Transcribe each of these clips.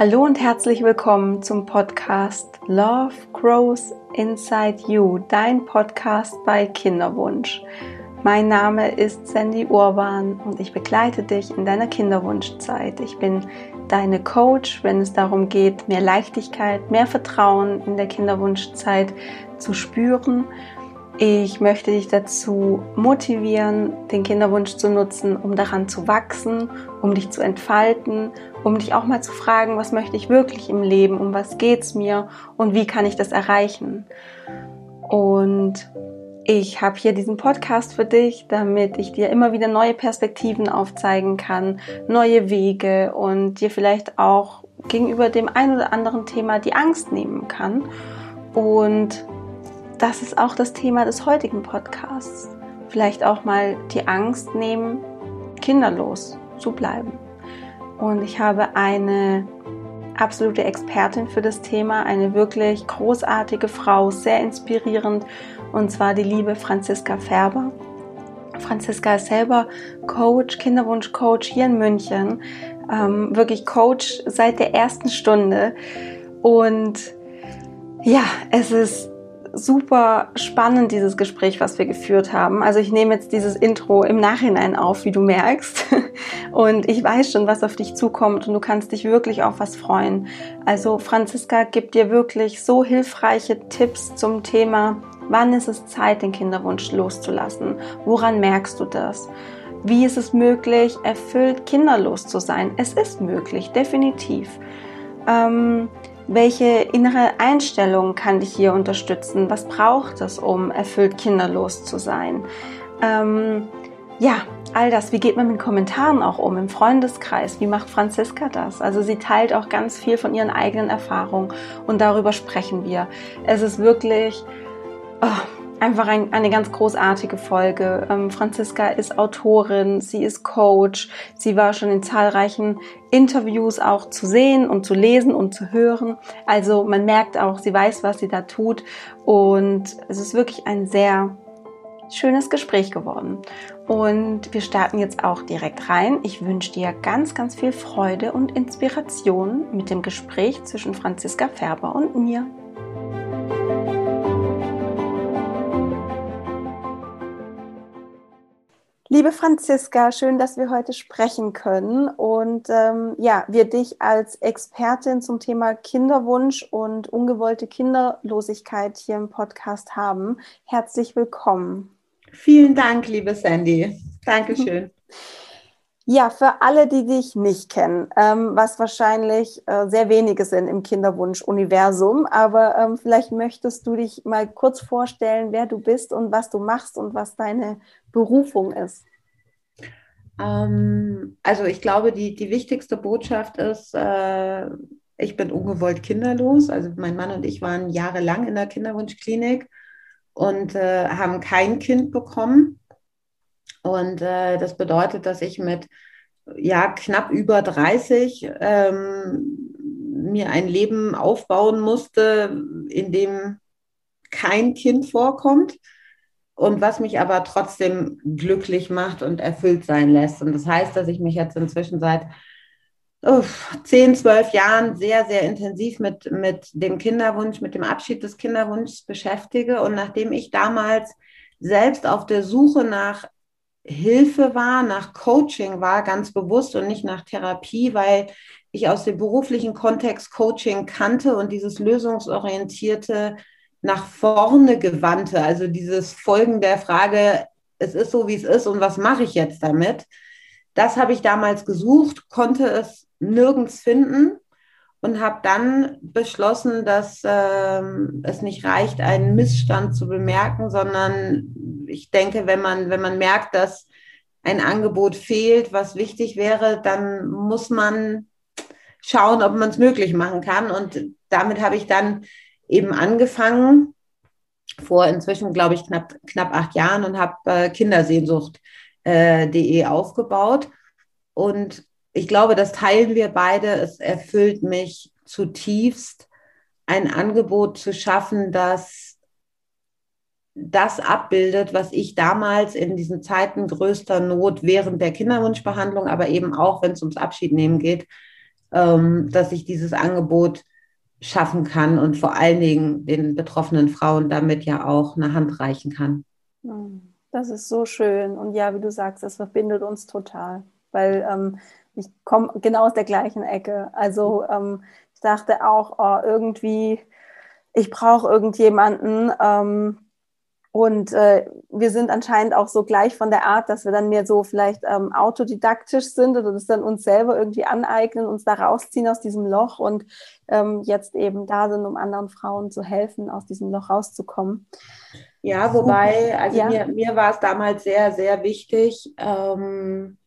Hallo und herzlich willkommen zum Podcast Love Grows Inside You, dein Podcast bei Kinderwunsch. Mein Name ist Sandy Urban und ich begleite dich in deiner Kinderwunschzeit. Ich bin deine Coach, wenn es darum geht, mehr Leichtigkeit, mehr Vertrauen in der Kinderwunschzeit zu spüren ich möchte dich dazu motivieren, den Kinderwunsch zu nutzen, um daran zu wachsen, um dich zu entfalten, um dich auch mal zu fragen, was möchte ich wirklich im Leben, um was geht's mir und wie kann ich das erreichen. Und ich habe hier diesen Podcast für dich, damit ich dir immer wieder neue Perspektiven aufzeigen kann, neue Wege und dir vielleicht auch gegenüber dem ein oder anderen Thema die Angst nehmen kann und das ist auch das Thema des heutigen Podcasts. Vielleicht auch mal die Angst nehmen, kinderlos zu bleiben. Und ich habe eine absolute Expertin für das Thema, eine wirklich großartige Frau, sehr inspirierend, und zwar die liebe Franziska Färber. Franziska ist selber Coach, Kinderwunsch-Coach hier in München, ähm, wirklich Coach seit der ersten Stunde. Und ja, es ist super spannend, dieses Gespräch, was wir geführt haben. Also ich nehme jetzt dieses Intro im Nachhinein auf, wie du merkst. Und ich weiß schon, was auf dich zukommt und du kannst dich wirklich auf was freuen. Also Franziska gibt dir wirklich so hilfreiche Tipps zum Thema, wann ist es Zeit, den Kinderwunsch loszulassen? Woran merkst du das? Wie ist es möglich, erfüllt kinderlos zu sein? Es ist möglich, definitiv. Ähm, welche innere Einstellung kann dich hier unterstützen? Was braucht es, um erfüllt kinderlos zu sein? Ähm, ja, all das. Wie geht man mit Kommentaren auch um im Freundeskreis? Wie macht Franziska das? Also sie teilt auch ganz viel von ihren eigenen Erfahrungen und darüber sprechen wir. Es ist wirklich, oh, einfach ein, eine ganz großartige Folge. Ähm, Franziska ist Autorin, sie ist Coach, sie war schon in zahlreichen Interviews auch zu sehen und zu lesen und zu hören. Also man merkt auch, sie weiß, was sie da tut und es ist wirklich ein sehr schönes Gespräch geworden. Und wir starten jetzt auch direkt rein. Ich wünsche dir ganz, ganz viel Freude und Inspiration mit dem Gespräch zwischen Franziska Färber und mir. Liebe Franziska, schön, dass wir heute sprechen können und ähm, ja, wir dich als Expertin zum Thema Kinderwunsch und ungewollte Kinderlosigkeit hier im Podcast haben. Herzlich willkommen. Vielen Dank, liebe Sandy. Dankeschön. Ja, für alle, die dich nicht kennen, ähm, was wahrscheinlich äh, sehr wenige sind im Kinderwunsch-Universum, aber ähm, vielleicht möchtest du dich mal kurz vorstellen, wer du bist und was du machst und was deine Berufung ist. Ähm, also ich glaube, die, die wichtigste Botschaft ist, äh, ich bin ungewollt kinderlos. Also mein Mann und ich waren jahrelang in der Kinderwunschklinik und äh, haben kein Kind bekommen. Und äh, das bedeutet, dass ich mit ja, knapp über 30 ähm, mir ein Leben aufbauen musste, in dem kein Kind vorkommt und was mich aber trotzdem glücklich macht und erfüllt sein lässt. Und das heißt, dass ich mich jetzt inzwischen seit oh, 10, 12 Jahren sehr, sehr intensiv mit, mit dem Kinderwunsch, mit dem Abschied des Kinderwunschs beschäftige. Und nachdem ich damals selbst auf der Suche nach Hilfe war, nach Coaching war, ganz bewusst und nicht nach Therapie, weil ich aus dem beruflichen Kontext Coaching kannte und dieses lösungsorientierte, nach vorne gewandte, also dieses Folgen der Frage, es ist so, wie es ist und was mache ich jetzt damit? Das habe ich damals gesucht, konnte es nirgends finden und habe dann beschlossen, dass äh, es nicht reicht, einen Missstand zu bemerken, sondern ich denke, wenn man, wenn man merkt, dass ein Angebot fehlt, was wichtig wäre, dann muss man schauen, ob man es möglich machen kann. Und damit habe ich dann eben angefangen, vor inzwischen, glaube ich, knapp, knapp acht Jahren und habe äh, Kindersehnsucht.de äh, aufgebaut. Und ich glaube, das teilen wir beide. Es erfüllt mich zutiefst, ein Angebot zu schaffen, das das abbildet, was ich damals in diesen Zeiten größter Not während der Kinderwunschbehandlung, aber eben auch, wenn es ums Abschiednehmen geht, ähm, dass ich dieses Angebot schaffen kann und vor allen Dingen den betroffenen Frauen damit ja auch eine Hand reichen kann. Das ist so schön. Und ja, wie du sagst, das verbindet uns total, weil ähm, ich komme genau aus der gleichen Ecke. Also ähm, ich dachte auch, oh, irgendwie, ich brauche irgendjemanden. Ähm, und äh, wir sind anscheinend auch so gleich von der Art, dass wir dann mehr so vielleicht ähm, autodidaktisch sind oder das dann uns selber irgendwie aneignen, uns da rausziehen aus diesem Loch und ähm, jetzt eben da sind, um anderen Frauen zu helfen, aus diesem Loch rauszukommen. Ja, wobei, also ja. mir, mir war es damals sehr, sehr wichtig, ähm,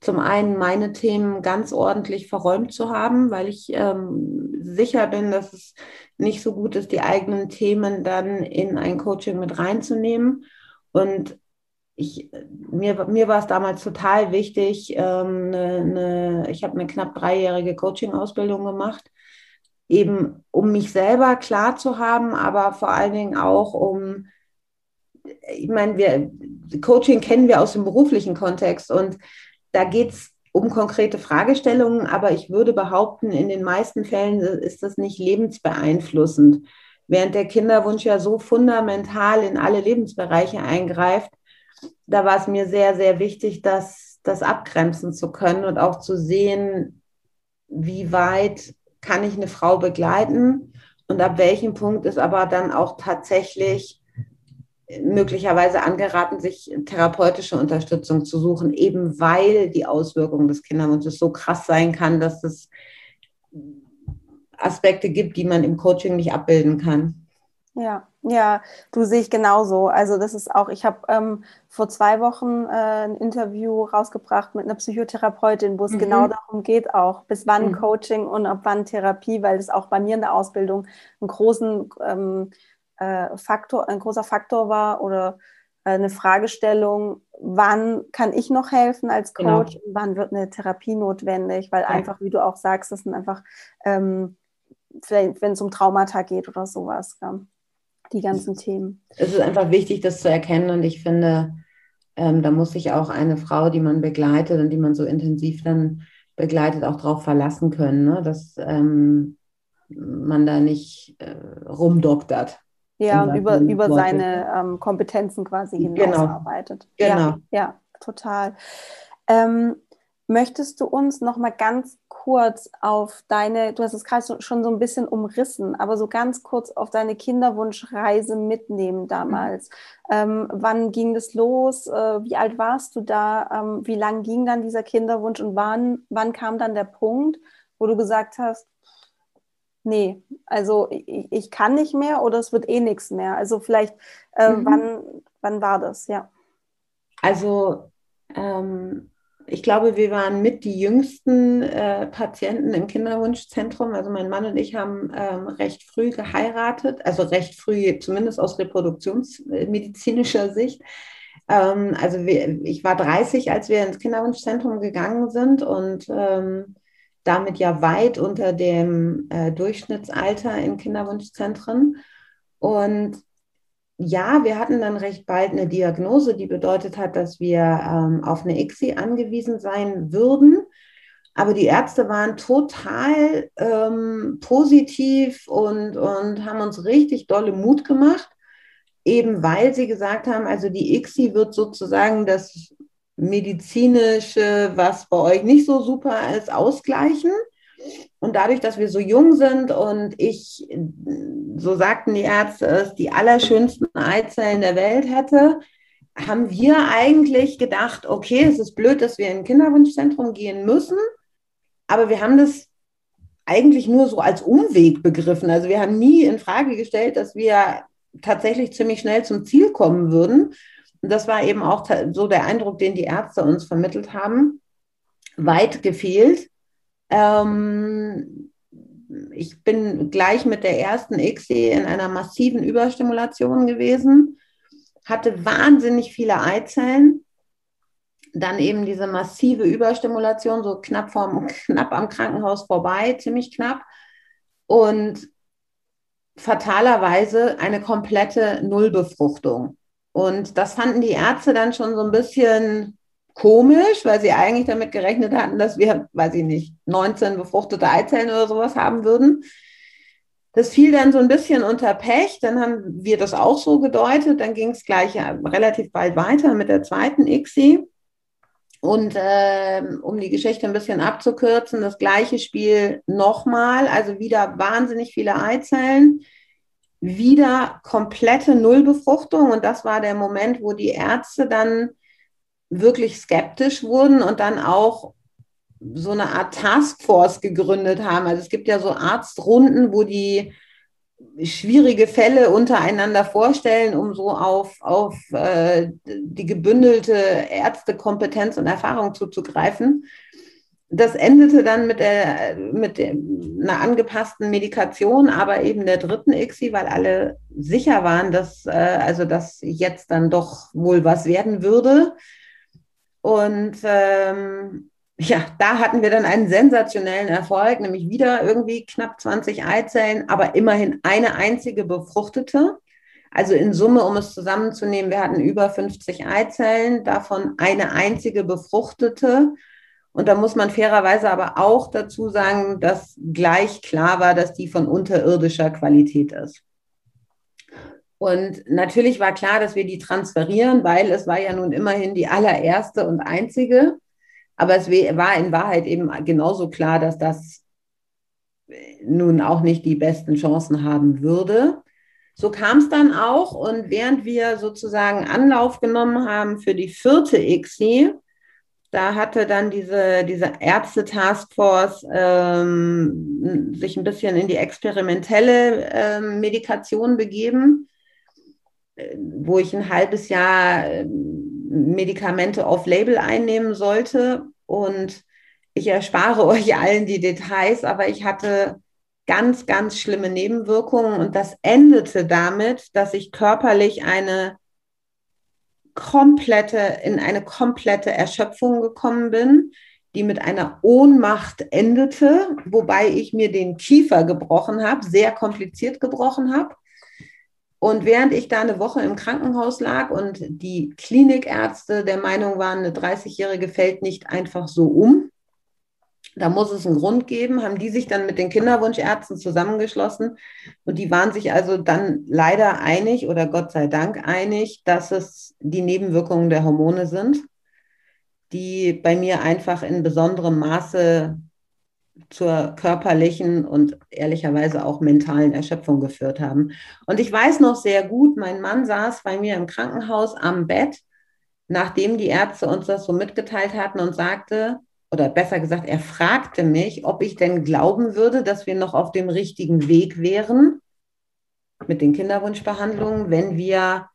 zum einen meine Themen ganz ordentlich verräumt zu haben, weil ich ähm, sicher bin, dass es nicht so gut ist, die eigenen Themen dann in ein Coaching mit reinzunehmen. Und ich, mir, mir war es damals total wichtig, ähm, eine, eine, ich habe eine knapp dreijährige Coaching-Ausbildung gemacht, eben um mich selber klar zu haben, aber vor allen Dingen auch um, ich meine, wir, Coaching kennen wir aus dem beruflichen Kontext und da geht es um konkrete Fragestellungen, aber ich würde behaupten, in den meisten Fällen ist das nicht lebensbeeinflussend. Während der Kinderwunsch ja so fundamental in alle Lebensbereiche eingreift, da war es mir sehr, sehr wichtig, das, das abgrenzen zu können und auch zu sehen, wie weit kann ich eine Frau begleiten und ab welchem Punkt ist aber dann auch tatsächlich möglicherweise angeraten, sich therapeutische Unterstützung zu suchen, eben weil die Auswirkung des Kinderwunsches so krass sein kann, dass es Aspekte gibt, die man im Coaching nicht abbilden kann. Ja, ja, du sehe ich genauso. Also das ist auch, ich habe ähm, vor zwei Wochen äh, ein Interview rausgebracht mit einer Psychotherapeutin, wo es mhm. genau darum geht, auch bis wann mhm. Coaching und ab wann Therapie, weil das auch bei mir in der Ausbildung einen großen ähm, äh, Faktor, ein großer Faktor war oder äh, eine Fragestellung, wann kann ich noch helfen als genau. Coach genau. und wann wird eine Therapie notwendig, weil ja. einfach, wie du auch sagst, das sind einfach, ähm, wenn es um Traumata geht oder sowas, ja, die ganzen Themen. Es ist einfach wichtig, das zu erkennen und ich finde, ähm, da muss sich auch eine Frau, die man begleitet und die man so intensiv dann begleitet, auch darauf verlassen können, ne? dass ähm, man da nicht äh, rumdoktert. Ja, und über, über seine ähm, Kompetenzen quasi hinaus genau. Genau. Ja, ja total. Ähm, möchtest du uns noch mal ganz kurz auf deine, du hast es gerade schon so ein bisschen umrissen, aber so ganz kurz auf deine Kinderwunschreise mitnehmen damals. Ähm, wann ging das los? Äh, wie alt warst du da? Ähm, wie lang ging dann dieser Kinderwunsch und wann, wann kam dann der Punkt, wo du gesagt hast, nee, also ich, ich, kann nicht mehr oder es wird eh nichts mehr. Also vielleicht, äh, mhm. wann, wann war das, ja? Also ähm, ich glaube, wir waren mit die jüngsten äh, Patienten im Kinderwunschzentrum. Also mein Mann und ich haben ähm, recht früh geheiratet, also recht früh, zumindest aus reproduktionsmedizinischer Sicht. Ähm, also wir, ich war 30, als wir ins Kinderwunschzentrum gegangen sind und ähm, damit ja weit unter dem äh, Durchschnittsalter in Kinderwunschzentren. Und ja, wir hatten dann recht bald eine Diagnose, die bedeutet hat, dass wir ähm, auf eine ICSI angewiesen sein würden. Aber die Ärzte waren total ähm, positiv und, und haben uns richtig dolle Mut gemacht, eben weil sie gesagt haben, also die ICSI wird sozusagen das medizinische, was bei euch nicht so super ist, ausgleichen. Und dadurch, dass wir so jung sind und ich, so sagten die Ärzte, es die allerschönsten Eizellen der Welt hätte, haben wir eigentlich gedacht, okay, es ist blöd, dass wir in ein Kinderwunschzentrum gehen müssen, aber wir haben das eigentlich nur so als Umweg begriffen. Also wir haben nie in Frage gestellt, dass wir tatsächlich ziemlich schnell zum Ziel kommen würden. Das war eben auch so der Eindruck, den die Ärzte uns vermittelt haben. Weit gefehlt. Ähm, ich bin gleich mit der ersten ICSI in einer massiven Überstimulation gewesen, hatte wahnsinnig viele Eizellen. Dann eben diese massive Überstimulation, so knapp, vom, knapp am Krankenhaus vorbei, ziemlich knapp. Und fatalerweise eine komplette Nullbefruchtung. Und das fanden die Ärzte dann schon so ein bisschen komisch, weil sie eigentlich damit gerechnet hatten, dass wir, weiß ich nicht, 19 befruchtete Eizellen oder sowas haben würden. Das fiel dann so ein bisschen unter Pech, dann haben wir das auch so gedeutet, dann ging es gleich relativ bald weiter mit der zweiten ICSI. Und äh, um die Geschichte ein bisschen abzukürzen, das gleiche Spiel nochmal, also wieder wahnsinnig viele Eizellen, wieder komplette Nullbefruchtung. Und das war der Moment, wo die Ärzte dann wirklich skeptisch wurden und dann auch so eine Art Taskforce gegründet haben. Also es gibt ja so Arztrunden, wo die schwierige Fälle untereinander vorstellen, um so auf, auf äh, die gebündelte Ärztekompetenz und Erfahrung zuzugreifen. Das endete dann mit, der, mit einer angepassten Medikation, aber eben der dritten ICSI, weil alle sicher waren, dass, äh, also dass jetzt dann doch wohl was werden würde. Und ähm, ja, da hatten wir dann einen sensationellen Erfolg, nämlich wieder irgendwie knapp 20 Eizellen, aber immerhin eine einzige befruchtete. Also in Summe, um es zusammenzunehmen, wir hatten über 50 Eizellen, davon eine einzige befruchtete. Und da muss man fairerweise aber auch dazu sagen, dass gleich klar war, dass die von unterirdischer Qualität ist. Und natürlich war klar, dass wir die transferieren, weil es war ja nun immerhin die allererste und einzige. Aber es war in Wahrheit eben genauso klar, dass das nun auch nicht die besten Chancen haben würde. So kam es dann auch. Und während wir sozusagen Anlauf genommen haben für die vierte ICSI, da hatte dann diese, diese Ärzte-Taskforce ähm, sich ein bisschen in die experimentelle ähm, Medikation begeben, äh, wo ich ein halbes Jahr ähm, Medikamente off-Label einnehmen sollte. Und ich erspare euch allen die Details, aber ich hatte ganz, ganz schlimme Nebenwirkungen und das endete damit, dass ich körperlich eine komplette, in eine komplette Erschöpfung gekommen bin, die mit einer Ohnmacht endete, wobei ich mir den Kiefer gebrochen habe, sehr kompliziert gebrochen habe. Und während ich da eine Woche im Krankenhaus lag und die Klinikärzte der Meinung waren, eine 30-Jährige fällt nicht einfach so um, da muss es einen Grund geben, haben die sich dann mit den Kinderwunschärzten zusammengeschlossen und die waren sich also dann leider einig oder Gott sei Dank einig, dass es die Nebenwirkungen der Hormone sind, die bei mir einfach in besonderem Maße zur körperlichen und ehrlicherweise auch mentalen Erschöpfung geführt haben. Und ich weiß noch sehr gut, mein Mann saß bei mir im Krankenhaus am Bett, nachdem die Ärzte uns das so mitgeteilt hatten und sagte, oder besser gesagt, er fragte mich, ob ich denn glauben würde, dass wir noch auf dem richtigen Weg wären mit den Kinderwunschbehandlungen, wenn wir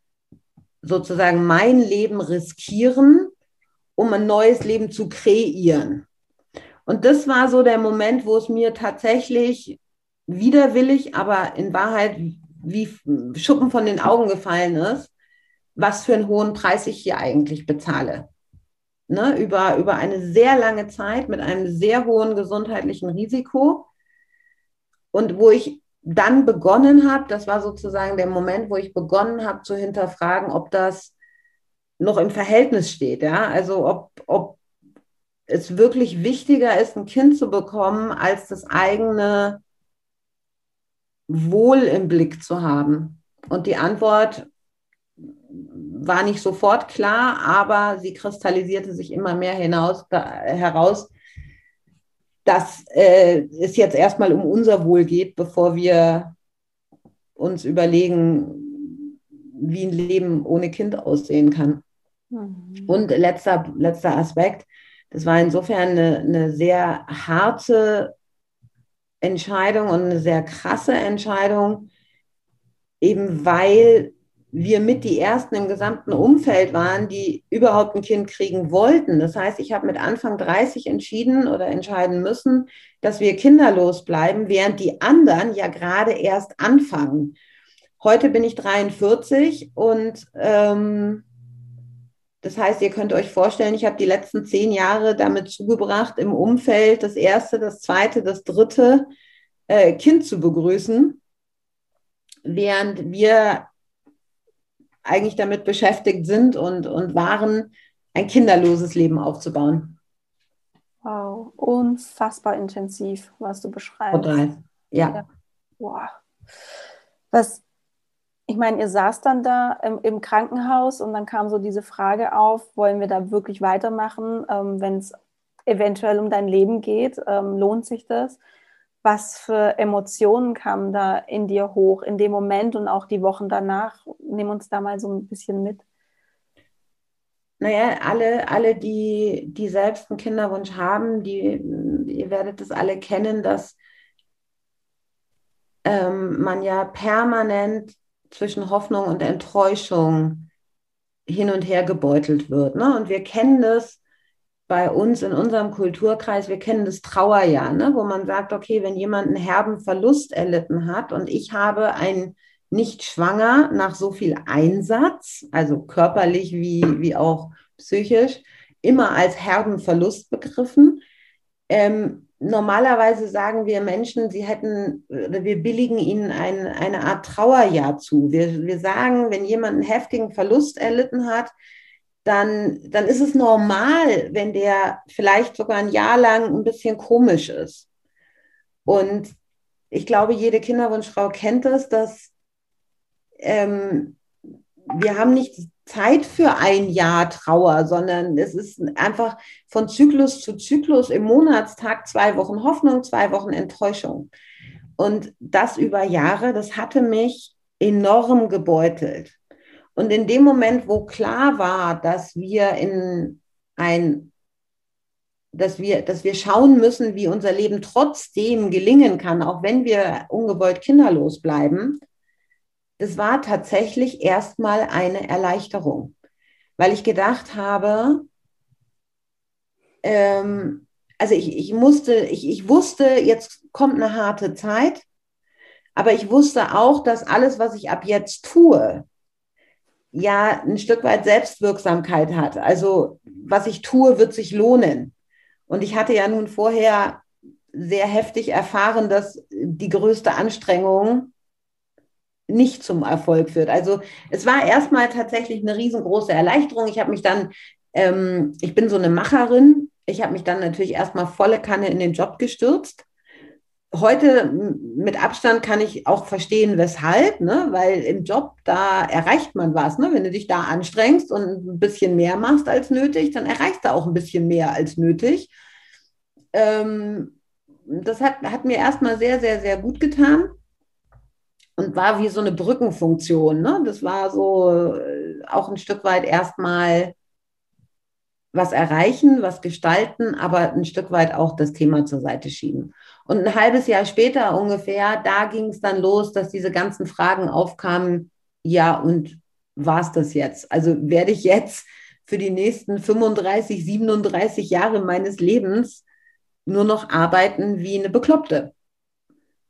sozusagen mein Leben riskieren, um ein neues Leben zu kreieren. Und das war so der Moment, wo es mir tatsächlich widerwillig, aber in Wahrheit wie Schuppen von den Augen gefallen ist, was für einen hohen Preis ich hier eigentlich bezahle. Ne, über, über eine sehr lange Zeit mit einem sehr hohen gesundheitlichen Risiko. Und wo ich dann begonnen habe, das war sozusagen der Moment, wo ich begonnen habe zu hinterfragen, ob das noch im Verhältnis steht. Ja? Also ob, ob es wirklich wichtiger ist, ein Kind zu bekommen, als das eigene Wohl im Blick zu haben? Und die Antwort war nicht sofort klar, aber sie kristallisierte sich immer mehr hinaus, da, heraus, dass äh, es jetzt erstmal um unser Wohl geht, bevor wir uns überlegen, wie ein Leben ohne Kind aussehen kann. Mhm. Und letzter, letzter Aspekt, das war insofern eine, eine sehr harte Entscheidung und eine sehr krasse Entscheidung, eben weil wir mit die ersten im gesamten Umfeld waren, die überhaupt ein Kind kriegen wollten. Das heißt, ich habe mit Anfang 30 entschieden oder entscheiden müssen, dass wir kinderlos bleiben, während die anderen ja gerade erst anfangen. Heute bin ich 43 und ähm, das heißt, ihr könnt euch vorstellen, ich habe die letzten zehn Jahre damit zugebracht, im Umfeld das erste, das zweite, das dritte äh, Kind zu begrüßen, während wir eigentlich damit beschäftigt sind und, und waren, ein kinderloses Leben aufzubauen. Wow, unfassbar intensiv, was du beschreibst. Total, ja. ja. Wow. Was, ich meine, ihr saß dann da im, im, Krankenhaus und dann kam so diese Frage auf, wollen wir da wirklich weitermachen, ähm, wenn es eventuell um dein Leben geht, ähm, lohnt sich das? Was für Emotionen kamen da in dir hoch in dem Moment und auch die Wochen danach? Nimm uns da mal so ein bisschen mit. Naja, alle, alle die, die selbst einen Kinderwunsch haben, die, ihr werdet es alle kennen, dass ähm, man ja permanent zwischen Hoffnung und Enttäuschung hin und her gebeutelt wird. Ne? Und wir kennen das bei uns in unserem Kulturkreis, wir kennen das Trauerjahr, ne? wo man sagt, okay, wenn jemand einen herben Verlust erlitten hat und ich habe ein nicht schwanger nach so viel Einsatz, also körperlich wie, wie auch psychisch, immer als herben Verlust begriffen. Ähm, normalerweise sagen wir Menschen, sie hätten, wir billigen ihnen ein, eine Art Trauerjahr zu. Wir, wir sagen, wenn jemand einen heftigen Verlust erlitten hat, dann, dann ist es normal, wenn der vielleicht sogar ein Jahr lang ein bisschen komisch ist. Und ich glaube, jede Kinderwunschfrau kennt das, dass ähm, wir haben nicht Zeit für ein Jahr Trauer, sondern es ist einfach von Zyklus zu Zyklus im Monatstag zwei Wochen Hoffnung, zwei Wochen Enttäuschung. Und das über Jahre, das hatte mich enorm gebeutelt. Und in dem Moment, wo klar war, dass wir in ein dass wir, dass wir schauen müssen, wie unser Leben trotzdem gelingen kann, auch wenn wir ungewollt kinderlos bleiben, das war tatsächlich erstmal eine Erleichterung, weil ich gedacht habe, ähm, also ich, ich musste, ich, ich wusste, jetzt kommt eine harte Zeit, aber ich wusste auch, dass alles, was ich ab jetzt tue, ja ein Stück weit Selbstwirksamkeit hat. Also was ich tue, wird sich lohnen. Und ich hatte ja nun vorher sehr heftig erfahren, dass die größte Anstrengung nicht zum Erfolg führt. Also es war erstmal tatsächlich eine riesengroße Erleichterung. Ich habe mich dann, ähm, ich bin so eine Macherin, ich habe mich dann natürlich erstmal volle Kanne in den Job gestürzt. Heute mit Abstand kann ich auch verstehen, weshalb, ne? weil im Job, da erreicht man was. Ne? Wenn du dich da anstrengst und ein bisschen mehr machst als nötig, dann erreichst du auch ein bisschen mehr als nötig. Ähm, das hat, hat mir erstmal sehr, sehr, sehr gut getan und war wie so eine Brückenfunktion. Ne? Das war so äh, auch ein Stück weit erstmal was erreichen, was gestalten, aber ein Stück weit auch das Thema zur Seite schieben. Und ein halbes Jahr später ungefähr, da ging es dann los, dass diese ganzen Fragen aufkamen, ja, und war es das jetzt? Also werde ich jetzt für die nächsten 35, 37 Jahre meines Lebens nur noch arbeiten wie eine Bekloppte?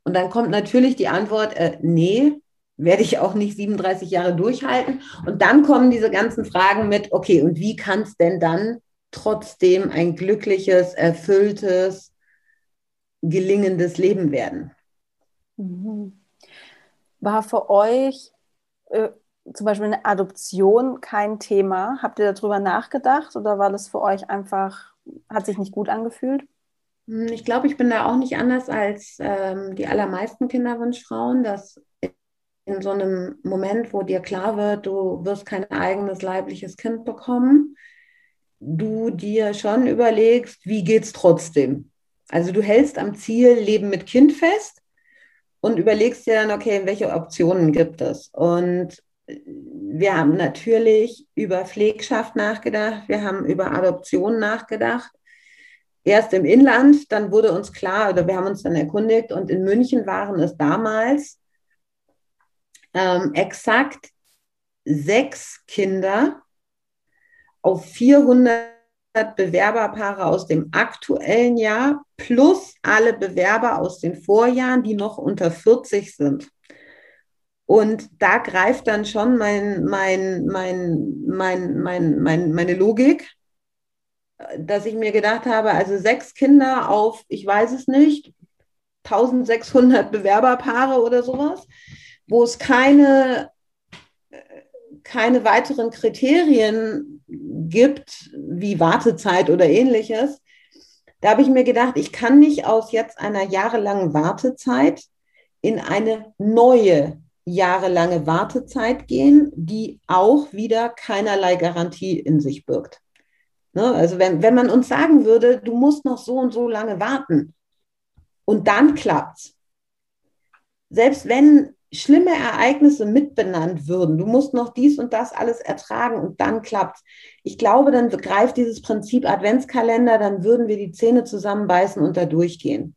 Und dann kommt natürlich die Antwort, äh, nee, werde ich auch nicht 37 Jahre durchhalten. Und dann kommen diese ganzen Fragen mit, okay, und wie kann es denn dann trotzdem ein glückliches, erfülltes, gelingendes Leben werden? Mhm. War für euch äh, zum Beispiel eine Adoption kein Thema? Habt ihr darüber nachgedacht oder war das für euch einfach, hat sich nicht gut angefühlt? Hm, ich glaube, ich bin da auch nicht anders als ähm, die allermeisten Kinderwunschfrauen, dass in so einem Moment, wo dir klar wird, du wirst kein eigenes leibliches Kind bekommen, du dir schon überlegst, wie geht es trotzdem? Also du hältst am Ziel Leben mit Kind fest und überlegst dir dann, okay, welche Optionen gibt es? Und wir haben natürlich über Pflegschaft nachgedacht, wir haben über Adoption nachgedacht erst im Inland, dann wurde uns klar, oder wir haben uns dann erkundigt, und in München waren es damals ähm, exakt sechs Kinder auf 400 Bewerberpaare aus dem aktuellen Jahr plus alle Bewerber aus den Vorjahren, die noch unter 40 sind. Und da greift dann schon mein, mein, mein, mein, mein, mein, meine Logik, dass ich mir gedacht habe, also sechs Kinder auf, ich weiß es nicht, 1600 Bewerberpaare oder sowas, wo es keine, keine weiteren Kriterien gibt, wie Wartezeit oder ähnliches, da habe ich mir gedacht, ich kann nicht aus jetzt einer jahrelangen Wartezeit in eine neue jahrelange Wartezeit gehen, die auch wieder keinerlei Garantie in sich birgt. Ne? Also wenn, wenn man uns sagen würde, du musst noch so und so lange warten und dann klappt's. Selbst wenn schlimme Ereignisse mitbenannt würden, du musst noch dies und das alles ertragen und dann klappt's. Ich glaube, dann greift dieses Prinzip Adventskalender, dann würden wir die Zähne zusammenbeißen und da durchgehen.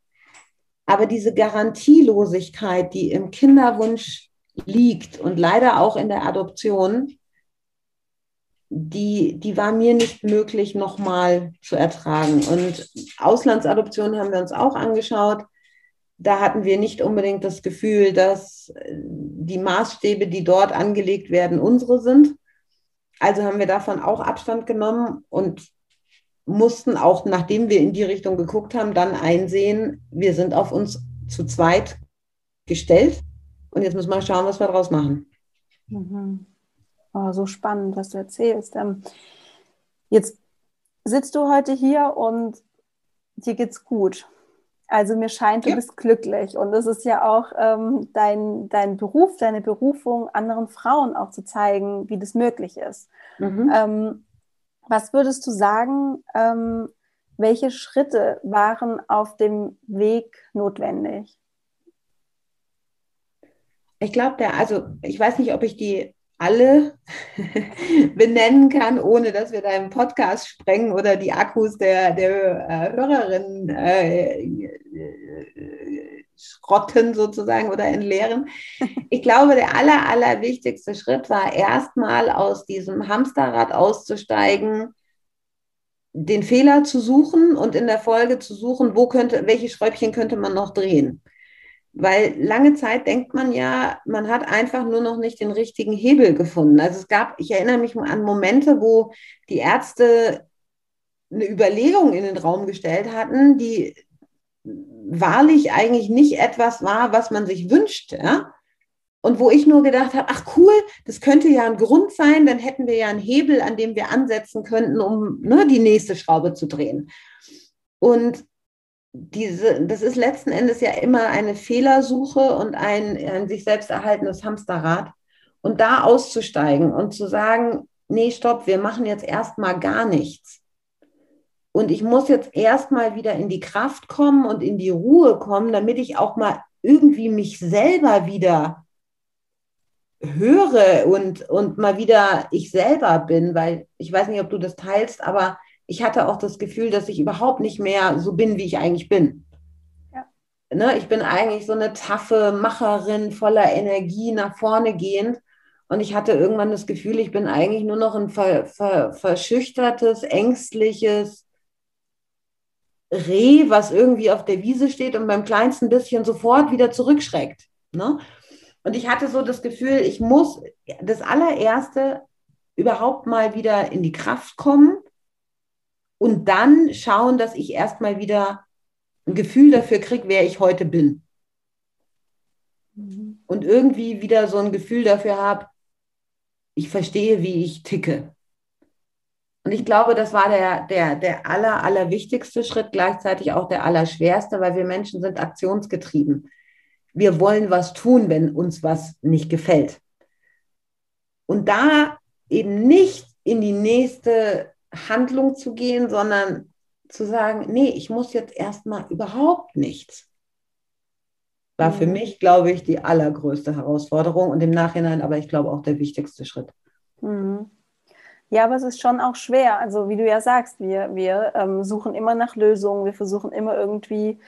Aber diese Garantielosigkeit, die im Kinderwunsch liegt und leider auch in der Adoption, die, die war mir nicht möglich nochmal zu ertragen. Und Auslandsadoptionen haben wir uns auch angeschaut. Da hatten wir nicht unbedingt das Gefühl, dass die Maßstäbe, die dort angelegt werden, unsere sind. Also haben wir davon auch Abstand genommen und mussten auch, nachdem wir in die Richtung geguckt haben, dann einsehen, wir sind auf uns zu zweit gestellt und jetzt müssen wir schauen, was wir daraus machen. Mhm. Oh, so spannend, was du erzählst. Ähm, jetzt sitzt du heute hier und dir geht's gut. Also mir scheint, du ja. bist glücklich. Und das ist ja auch ähm, dein, dein Beruf, deine Berufung, anderen Frauen auch zu zeigen, wie das möglich ist. Mhm. Ähm, was würdest du sagen, ähm, welche Schritte waren auf dem Weg notwendig? Ich glaube, der, also ich weiß nicht, ob ich die alle benennen kann, ohne dass wir da im Podcast sprengen oder die Akkus der, der äh, Hörerinnen äh, schrotten sozusagen oder entleeren. Ich glaube, der aller, aller wichtigste Schritt war erstmal aus diesem Hamsterrad auszusteigen, den Fehler zu suchen und in der Folge zu suchen, wo könnte, welche Schräubchen könnte man noch drehen. Weil lange Zeit denkt man ja, man hat einfach nur noch nicht den richtigen Hebel gefunden. Also es gab, ich erinnere mich an Momente, wo die Ärzte eine Überlegung in den Raum gestellt hatten, die wahrlich eigentlich nicht etwas war, was man sich wünschte. Ja? Und wo ich nur gedacht habe, ach cool, das könnte ja ein Grund sein, dann hätten wir ja einen Hebel, an dem wir ansetzen könnten, um ne, die nächste Schraube zu drehen. Und diese, das ist letzten Endes ja immer eine Fehlersuche und ein, ein sich selbst erhaltenes Hamsterrad. Und da auszusteigen und zu sagen, nee, stopp, wir machen jetzt erstmal gar nichts. Und ich muss jetzt erstmal wieder in die Kraft kommen und in die Ruhe kommen, damit ich auch mal irgendwie mich selber wieder höre und, und mal wieder ich selber bin, weil ich weiß nicht, ob du das teilst, aber ich hatte auch das Gefühl, dass ich überhaupt nicht mehr so bin, wie ich eigentlich bin. Ja. Ne, ich bin eigentlich so eine taffe Macherin, voller Energie, nach vorne gehend. Und ich hatte irgendwann das Gefühl, ich bin eigentlich nur noch ein ver, ver, verschüchtertes, ängstliches Reh, was irgendwie auf der Wiese steht und beim kleinsten bisschen sofort wieder zurückschreckt. Ne? Und ich hatte so das Gefühl, ich muss das allererste überhaupt mal wieder in die Kraft kommen und dann schauen, dass ich erstmal wieder ein Gefühl dafür kriege, wer ich heute bin. Mhm. Und irgendwie wieder so ein Gefühl dafür habe, ich verstehe, wie ich ticke. Und ich glaube, das war der, der, der aller, aller wichtigste Schritt, gleichzeitig auch der allerschwerste, weil wir Menschen sind aktionsgetrieben. Wir wollen was tun, wenn uns was nicht gefällt. Und da eben nicht in die nächste Handlung zu gehen, sondern zu sagen, nee, ich muss jetzt erstmal überhaupt nichts. War für mhm. mich, glaube ich, die allergrößte Herausforderung und im Nachhinein aber ich glaube auch der wichtigste Schritt. Mhm. Ja, aber es ist schon auch schwer. Also wie du ja sagst, wir, wir ähm, suchen immer nach Lösungen, wir versuchen immer irgendwie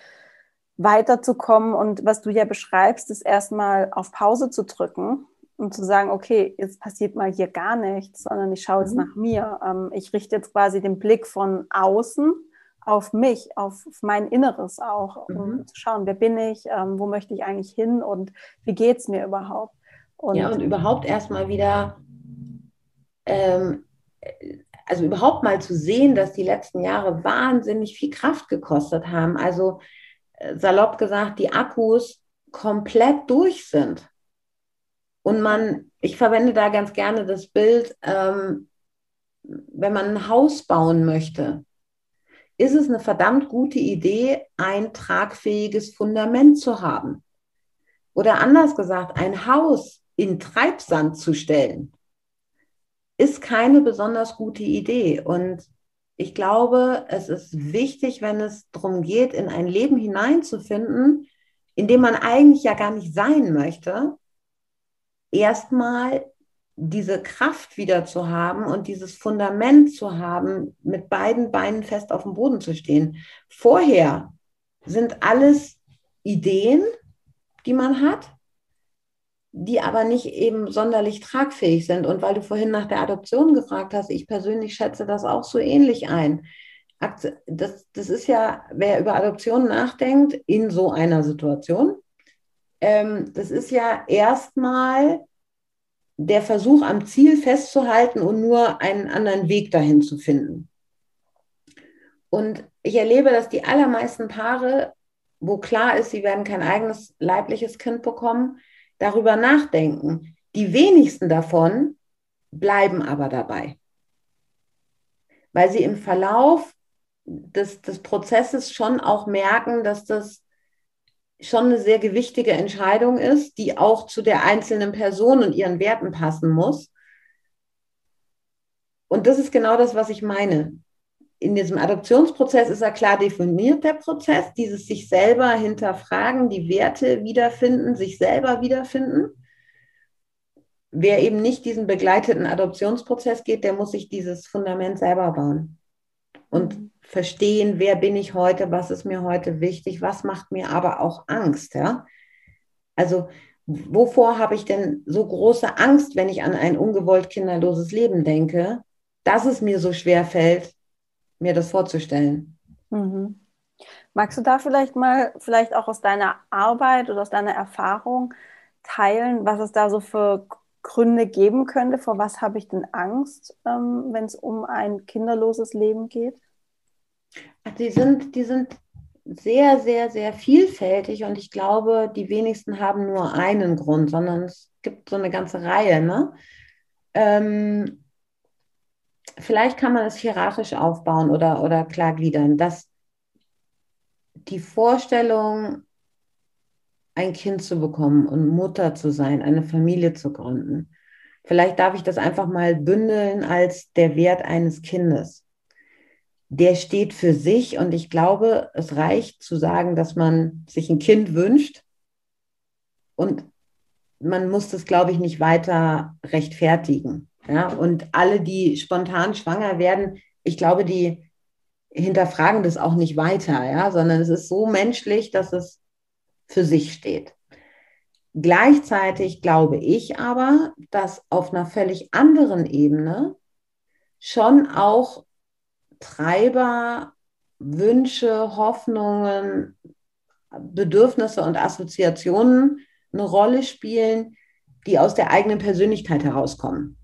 weiterzukommen. Und was du ja beschreibst, ist erstmal auf Pause zu drücken und zu sagen, okay, jetzt passiert mal hier gar nichts, sondern ich schaue jetzt mhm. nach mir. Ähm, ich richte jetzt quasi den Blick von außen auf mich, auf, mein Inneres auch, mhm. um zu schauen, wer bin ich, ähm, wo möchte ich eigentlich hin und wie geht es mir überhaupt. Und, ja, und überhaupt erstmal wieder, ähm, also überhaupt mal zu sehen, dass die letzten Jahre wahnsinnig viel Kraft gekostet haben. Also äh, salopp gesagt, die Akkus komplett durch sind. Und man, ich verwende da ganz gerne das Bild, ähm, wenn man ein Haus bauen möchte, ist es eine verdammt gute Idee, ein tragfähiges Fundament zu haben. Oder anders gesagt, ein Haus in Treibsand zu stellen, ist keine besonders gute Idee. Und ich glaube, es ist wichtig, wenn es darum geht, in ein Leben hineinzufinden, in dem man eigentlich ja gar nicht sein möchte, erstmal diese Kraft wieder zu haben und dieses Fundament zu haben, mit beiden Beinen fest auf dem Boden zu stehen. Vorher sind alles Ideen, die man hat, die aber nicht eben sonderlich tragfähig sind. Und weil du vorhin nach der Adoption gefragt hast, ich persönlich schätze das auch so ähnlich ein. Das, das ist ja, wer über Adoption nachdenkt in so einer Situation, ähm, das ist ja erstmal der Versuch, am Ziel festzuhalten und nur einen anderen Weg dahin zu finden. Und ich erlebe, dass die allermeisten Paare, wo klar ist, sie werden kein eigenes leibliches Kind bekommen, darüber nachdenken. Die wenigsten davon bleiben aber dabei, weil sie im Verlauf des, des Prozesses schon auch merken, dass das schon eine sehr gewichtige Entscheidung ist, die auch zu der einzelnen Person und ihren Werten passen muss. Und das ist genau das, was ich meine. In diesem Adoptionsprozess ist er klar definiert, der Prozess, dieses sich selber hinterfragen, die Werte wiederfinden, sich selber wiederfinden. Wer eben nicht diesen begleiteten Adoptionsprozess geht, der muss sich dieses Fundament selber bauen. Und mhm verstehen, wer bin ich heute, was ist mir heute wichtig, was macht mir aber auch Angst. Ja? Also wovor habe ich denn so große Angst, wenn ich an ein ungewollt kinderloses Leben denke, dass es mir so schwer fällt, mir das vorzustellen. Mhm. Magst du da vielleicht mal, vielleicht auch aus deiner Arbeit oder aus deiner Erfahrung teilen, was es da so für Gründe geben könnte? Vor was habe ich denn Angst, ähm, wenn es um ein kinderloses Leben geht? Die sind, die sind sehr, sehr, sehr vielfältig und ich glaube, die wenigsten haben nur einen Grund, sondern es gibt so eine ganze Reihe. Ne? Ähm, vielleicht kann man es hierarchisch aufbauen oder, oder klar gliedern, dass die Vorstellung, ein Kind zu bekommen und Mutter zu sein, eine Familie zu gründen. Vielleicht darf ich das einfach mal bündeln als der Wert eines Kindes der steht für sich und ich glaube, es reicht zu sagen, dass man sich ein Kind wünscht und man muss das, glaube ich, nicht weiter rechtfertigen. Ja? Und alle, die spontan schwanger werden, ich glaube, die hinterfragen das auch nicht weiter, ja? sondern es ist so menschlich, dass es für sich steht. Gleichzeitig glaube ich aber, dass auf einer völlig anderen Ebene schon auch Treiber, Wünsche, Hoffnungen, Bedürfnisse und Assoziationen eine Rolle spielen, die aus der eigenen Persönlichkeit herauskommen.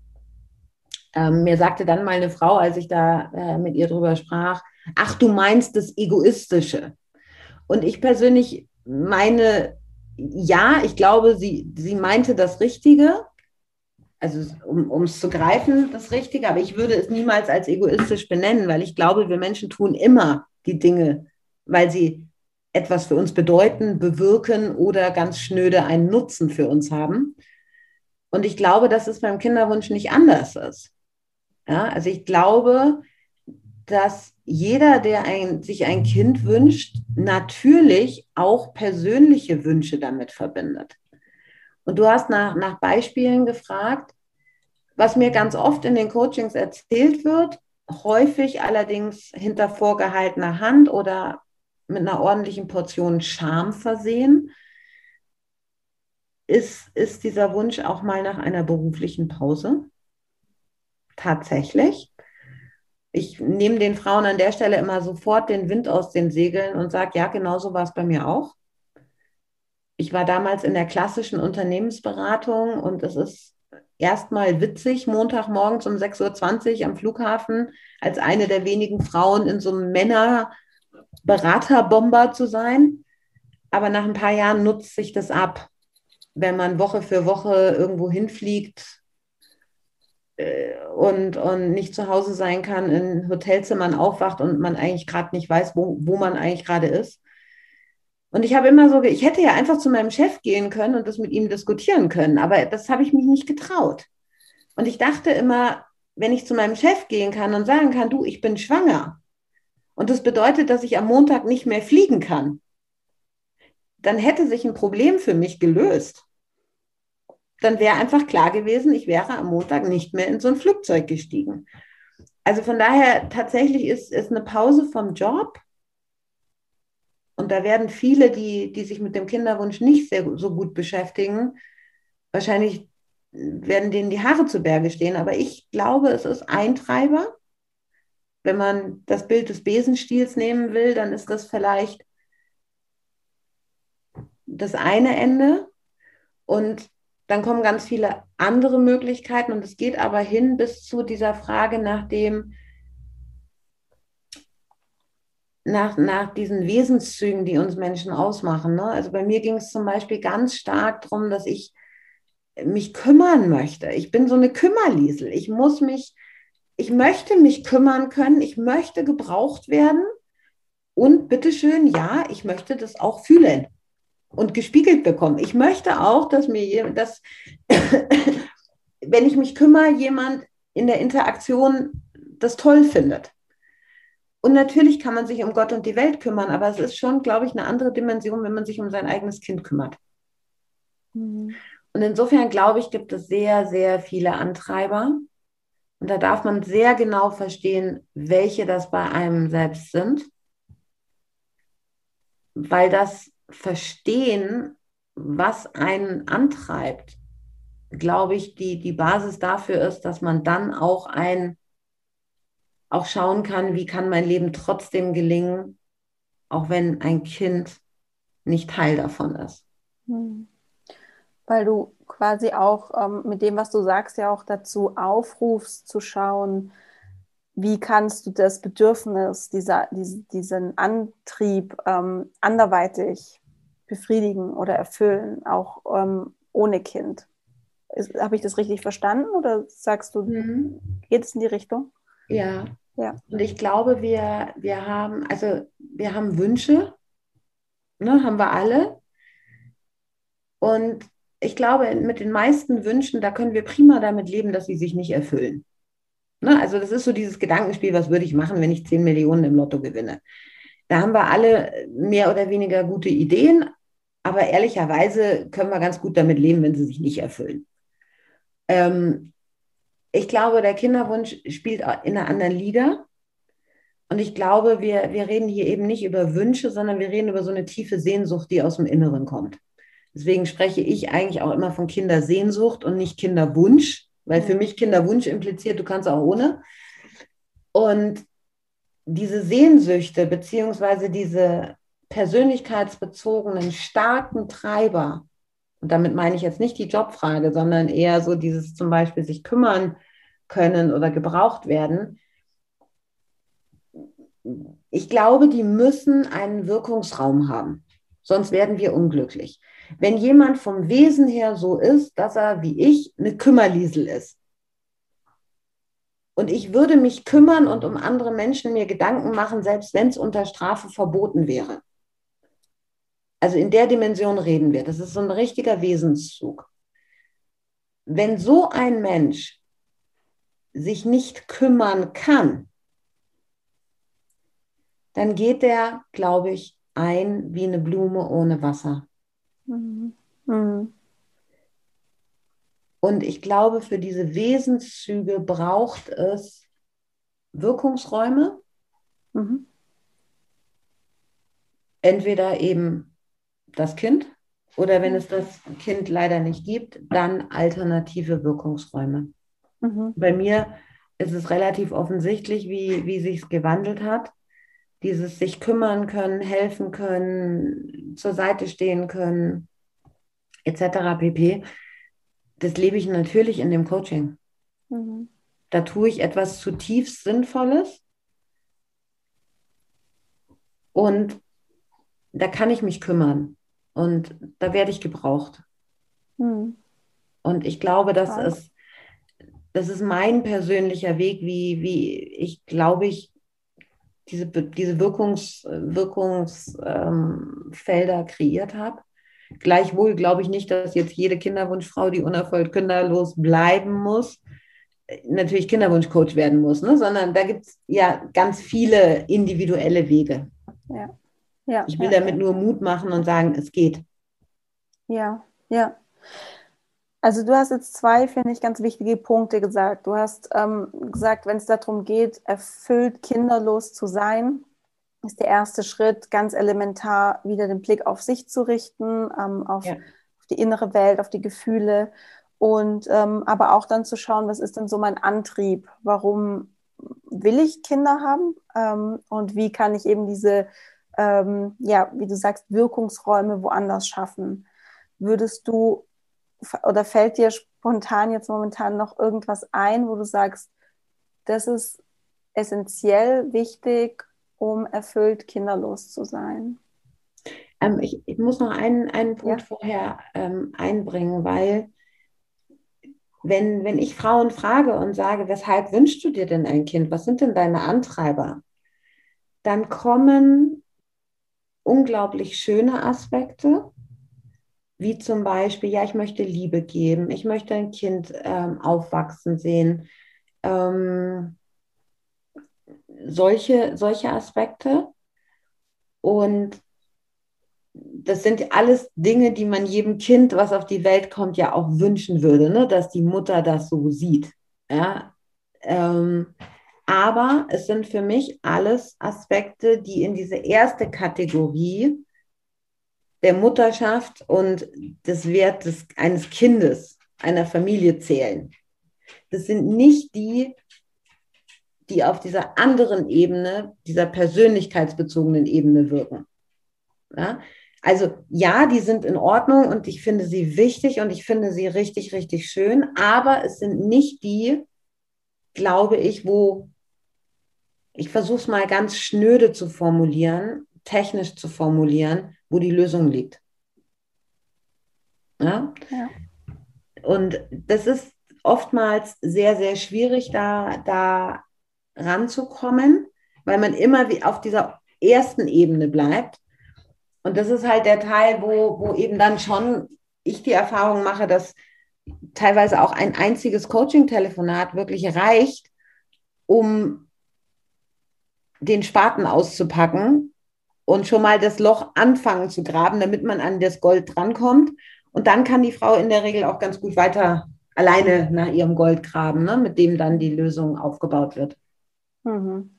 Ähm, mir sagte dann mal eine Frau, als ich da äh, mit ihr drüber sprach, ach, du meinst das Egoistische. Und ich persönlich meine, ja, ich glaube, sie, sie meinte das Richtige, also um es zu greifen, das Richtige, aber ich würde es niemals als egoistisch benennen, weil ich glaube, wir Menschen tun immer die Dinge, weil sie etwas für uns bedeuten, bewirken oder ganz schnöde einen Nutzen für uns haben. Und ich glaube, dass es beim Kinderwunsch nicht anders ist. Ja, also ich glaube, dass jeder, der ein, sich ein Kind wünscht, natürlich auch persönliche Wünsche damit verbindet. Und du hast nach, nach Beispielen gefragt, was mir ganz oft in den Coachings erzählt wird, häufig allerdings hinter vorgehaltener Hand oder mit einer ordentlichen Portion Scham versehen, ist, ist dieser Wunsch auch mal nach einer beruflichen Pause. Tatsächlich. Ich nehme den Frauen an der Stelle immer sofort den Wind aus den Segeln und sage, ja, genauso war es bei mir auch ich war damals in der klassischen Unternehmensberatung und es ist erstmal witzig, Montagmorgens um 6.20 Uhr am Flughafen als eine der wenigen Frauen in so einem Männerberaterbomber zu sein. Aber nach ein paar Jahren nutzt sich das ab. wenn man Woche für Woche irgendwo hinfliegt äh, und, und nicht zu Hause sein kann, in Hotelzimmern aufwacht und man eigentlich gerade nicht weiß, wo, wo man eigentlich gerade ist. Und ich habe immer so, ich hätte ja einfach zu meinem Chef gehen können und das mit ihm diskutieren können, aber das habe ich mich nicht getraut. Und ich dachte immer, wenn ich zu meinem Chef gehen kann und sagen kann, du, ich bin schwanger. Und das bedeutet, dass ich am Montag nicht mehr fliegen kann. Dann hätte sich ein Problem für mich gelöst. Dann wäre einfach klar gewesen, ich wäre am Montag nicht mehr in so ein Flugzeug gestiegen. Also von daher tatsächlich ist, ist eine Pause vom Job und da werden viele, die, die sich mit dem Kinderwunsch nicht sehr, so gut beschäftigen, wahrscheinlich werden denen die Haare zu Berge stehen. Aber ich glaube, es ist ein Treiber. Wenn man das Bild des Besenstiels nehmen will, dann ist das vielleicht das eine Ende. Und dann kommen ganz viele andere Möglichkeiten. Und es geht aber hin bis zu dieser Frage nach dem, nach, nach diesen Wesenszügen, die uns Menschen ausmachen. Ne? Also bei mir ging es zum Beispiel ganz stark darum, dass ich mich kümmern möchte. Ich bin so eine Kümmerliesel. Ich muss mich, ich möchte mich kümmern können. Ich möchte gebraucht werden. Und bitteschön, ja, ich möchte das auch fühlen und gespiegelt bekommen. Ich möchte auch, dass mir, dass, wenn ich mich kümmere, jemand in der Interaktion das toll findet. Und natürlich kann man sich um Gott und die Welt kümmern, aber es ist schon, glaube ich, eine andere Dimension, wenn man sich um sein eigenes Kind kümmert. Mhm. Und insofern, glaube ich, gibt es sehr, sehr viele Antreiber. Und da darf man sehr genau verstehen, welche das bei einem selbst sind, weil das Verstehen, was einen antreibt, glaube ich, die, die Basis dafür ist, dass man dann auch ein auch schauen kann, wie kann mein Leben trotzdem gelingen, auch wenn ein Kind nicht Teil davon ist. Hm. Weil du quasi auch ähm, mit dem, was du sagst, ja auch dazu aufrufst, zu schauen, wie kannst du das Bedürfnis, dieser, diesen Antrieb ähm, anderweitig befriedigen oder erfüllen, auch ähm, ohne Kind. Habe ich das richtig verstanden oder sagst du, mhm. geht es in die Richtung? Ja. ja. Und ich glaube, wir, wir haben, also wir haben Wünsche, ne, haben wir alle. Und ich glaube, mit den meisten Wünschen, da können wir prima damit leben, dass sie sich nicht erfüllen. Ne? Also das ist so dieses Gedankenspiel, was würde ich machen, wenn ich 10 Millionen im Lotto gewinne. Da haben wir alle mehr oder weniger gute Ideen, aber ehrlicherweise können wir ganz gut damit leben, wenn sie sich nicht erfüllen. Ähm, ich glaube, der Kinderwunsch spielt in einer anderen Liga. Und ich glaube, wir, wir reden hier eben nicht über Wünsche, sondern wir reden über so eine tiefe Sehnsucht, die aus dem Inneren kommt. Deswegen spreche ich eigentlich auch immer von Kindersehnsucht und nicht Kinderwunsch, weil für mich Kinderwunsch impliziert, du kannst auch ohne. Und diese Sehnsüchte beziehungsweise diese persönlichkeitsbezogenen starken Treiber, und damit meine ich jetzt nicht die Jobfrage, sondern eher so dieses zum Beispiel sich kümmern können oder gebraucht werden. Ich glaube, die müssen einen Wirkungsraum haben, sonst werden wir unglücklich. Wenn jemand vom Wesen her so ist, dass er wie ich eine Kümmerliesel ist, und ich würde mich kümmern und um andere Menschen mir Gedanken machen, selbst wenn es unter Strafe verboten wäre. Also in der Dimension reden wir. Das ist so ein richtiger Wesenszug. Wenn so ein Mensch sich nicht kümmern kann, dann geht er, glaube ich, ein wie eine Blume ohne Wasser. Mhm. Mhm. Und ich glaube, für diese Wesenszüge braucht es Wirkungsräume. Mhm. Entweder eben das Kind oder wenn es das Kind leider nicht gibt, dann alternative Wirkungsräume. Mhm. Bei mir ist es relativ offensichtlich, wie, wie sich es gewandelt hat. Dieses sich kümmern können, helfen können, zur Seite stehen können, etc. pp. Das lebe ich natürlich in dem Coaching. Mhm. Da tue ich etwas zutiefst Sinnvolles. Und da kann ich mich kümmern. Und da werde ich gebraucht. Mhm. Und ich glaube, das ist, das ist mein persönlicher Weg, wie, wie ich glaube ich, diese, diese Wirkungs, Wirkungsfelder ähm, kreiert habe. Gleichwohl glaube ich nicht, dass jetzt jede Kinderwunschfrau, die unerfolgt kinderlos bleiben muss, natürlich Kinderwunschcoach werden muss, ne? sondern da gibt es ja ganz viele individuelle Wege. Ja. Ja, ich will ja, damit nur Mut machen und sagen, es geht. Ja, ja. Also du hast jetzt zwei, finde ich, ganz wichtige Punkte gesagt. Du hast ähm, gesagt, wenn es darum geht, erfüllt kinderlos zu sein, ist der erste Schritt ganz elementar, wieder den Blick auf sich zu richten, ähm, auf, ja. auf, die innere Welt, auf die Gefühle und ähm, aber auch dann zu schauen, was ist denn so mein Antrieb? Warum will ich Kinder haben? Ähm, und wie kann ich eben diese, ähm, ja, wie du sagst, Wirkungsräume woanders schaffen? Würdest du oder fällt dir spontan jetzt momentan noch irgendwas ein, wo du sagst, das ist essentiell wichtig, um erfüllt kinderlos zu sein? Ähm, ich, ich, muss noch einen, einen Punkt ja. vorher ähm, einbringen, weil wenn, wenn ich Frauen frage und sage, weshalb wünschst du dir denn ein Kind? Was sind denn deine Antreiber? Dann kommen unglaublich schöne Aspekte wie zum Beispiel, ja, ich möchte Liebe geben, ich möchte ein Kind ähm, aufwachsen sehen. Ähm, solche, solche Aspekte. Und das sind alles Dinge, die man jedem Kind, was auf die Welt kommt, ja auch wünschen würde, ne? dass die Mutter das so sieht. Ja? Ähm, aber es sind für mich alles Aspekte, die in diese erste Kategorie der Mutterschaft und des Wertes eines Kindes, einer Familie zählen. Das sind nicht die, die auf dieser anderen Ebene, dieser persönlichkeitsbezogenen Ebene wirken. Ja? Also ja, die sind in Ordnung und ich finde sie wichtig und ich finde sie richtig, richtig schön, aber es sind nicht die, glaube ich, wo ich versuche es mal ganz schnöde zu formulieren, technisch zu formulieren, wo die Lösung liegt. Ja? ja. Und das ist oftmals sehr, sehr schwierig, da, da ranzukommen, weil man immer wie auf dieser ersten Ebene bleibt. Und das ist halt der Teil, wo, wo eben dann schon ich die Erfahrung mache, dass teilweise auch ein einziges Coaching-Telefonat wirklich reicht, um den Spaten auszupacken und schon mal das Loch anfangen zu graben, damit man an das Gold drankommt. Und dann kann die Frau in der Regel auch ganz gut weiter alleine nach ihrem Gold graben, ne, mit dem dann die Lösung aufgebaut wird. Mhm.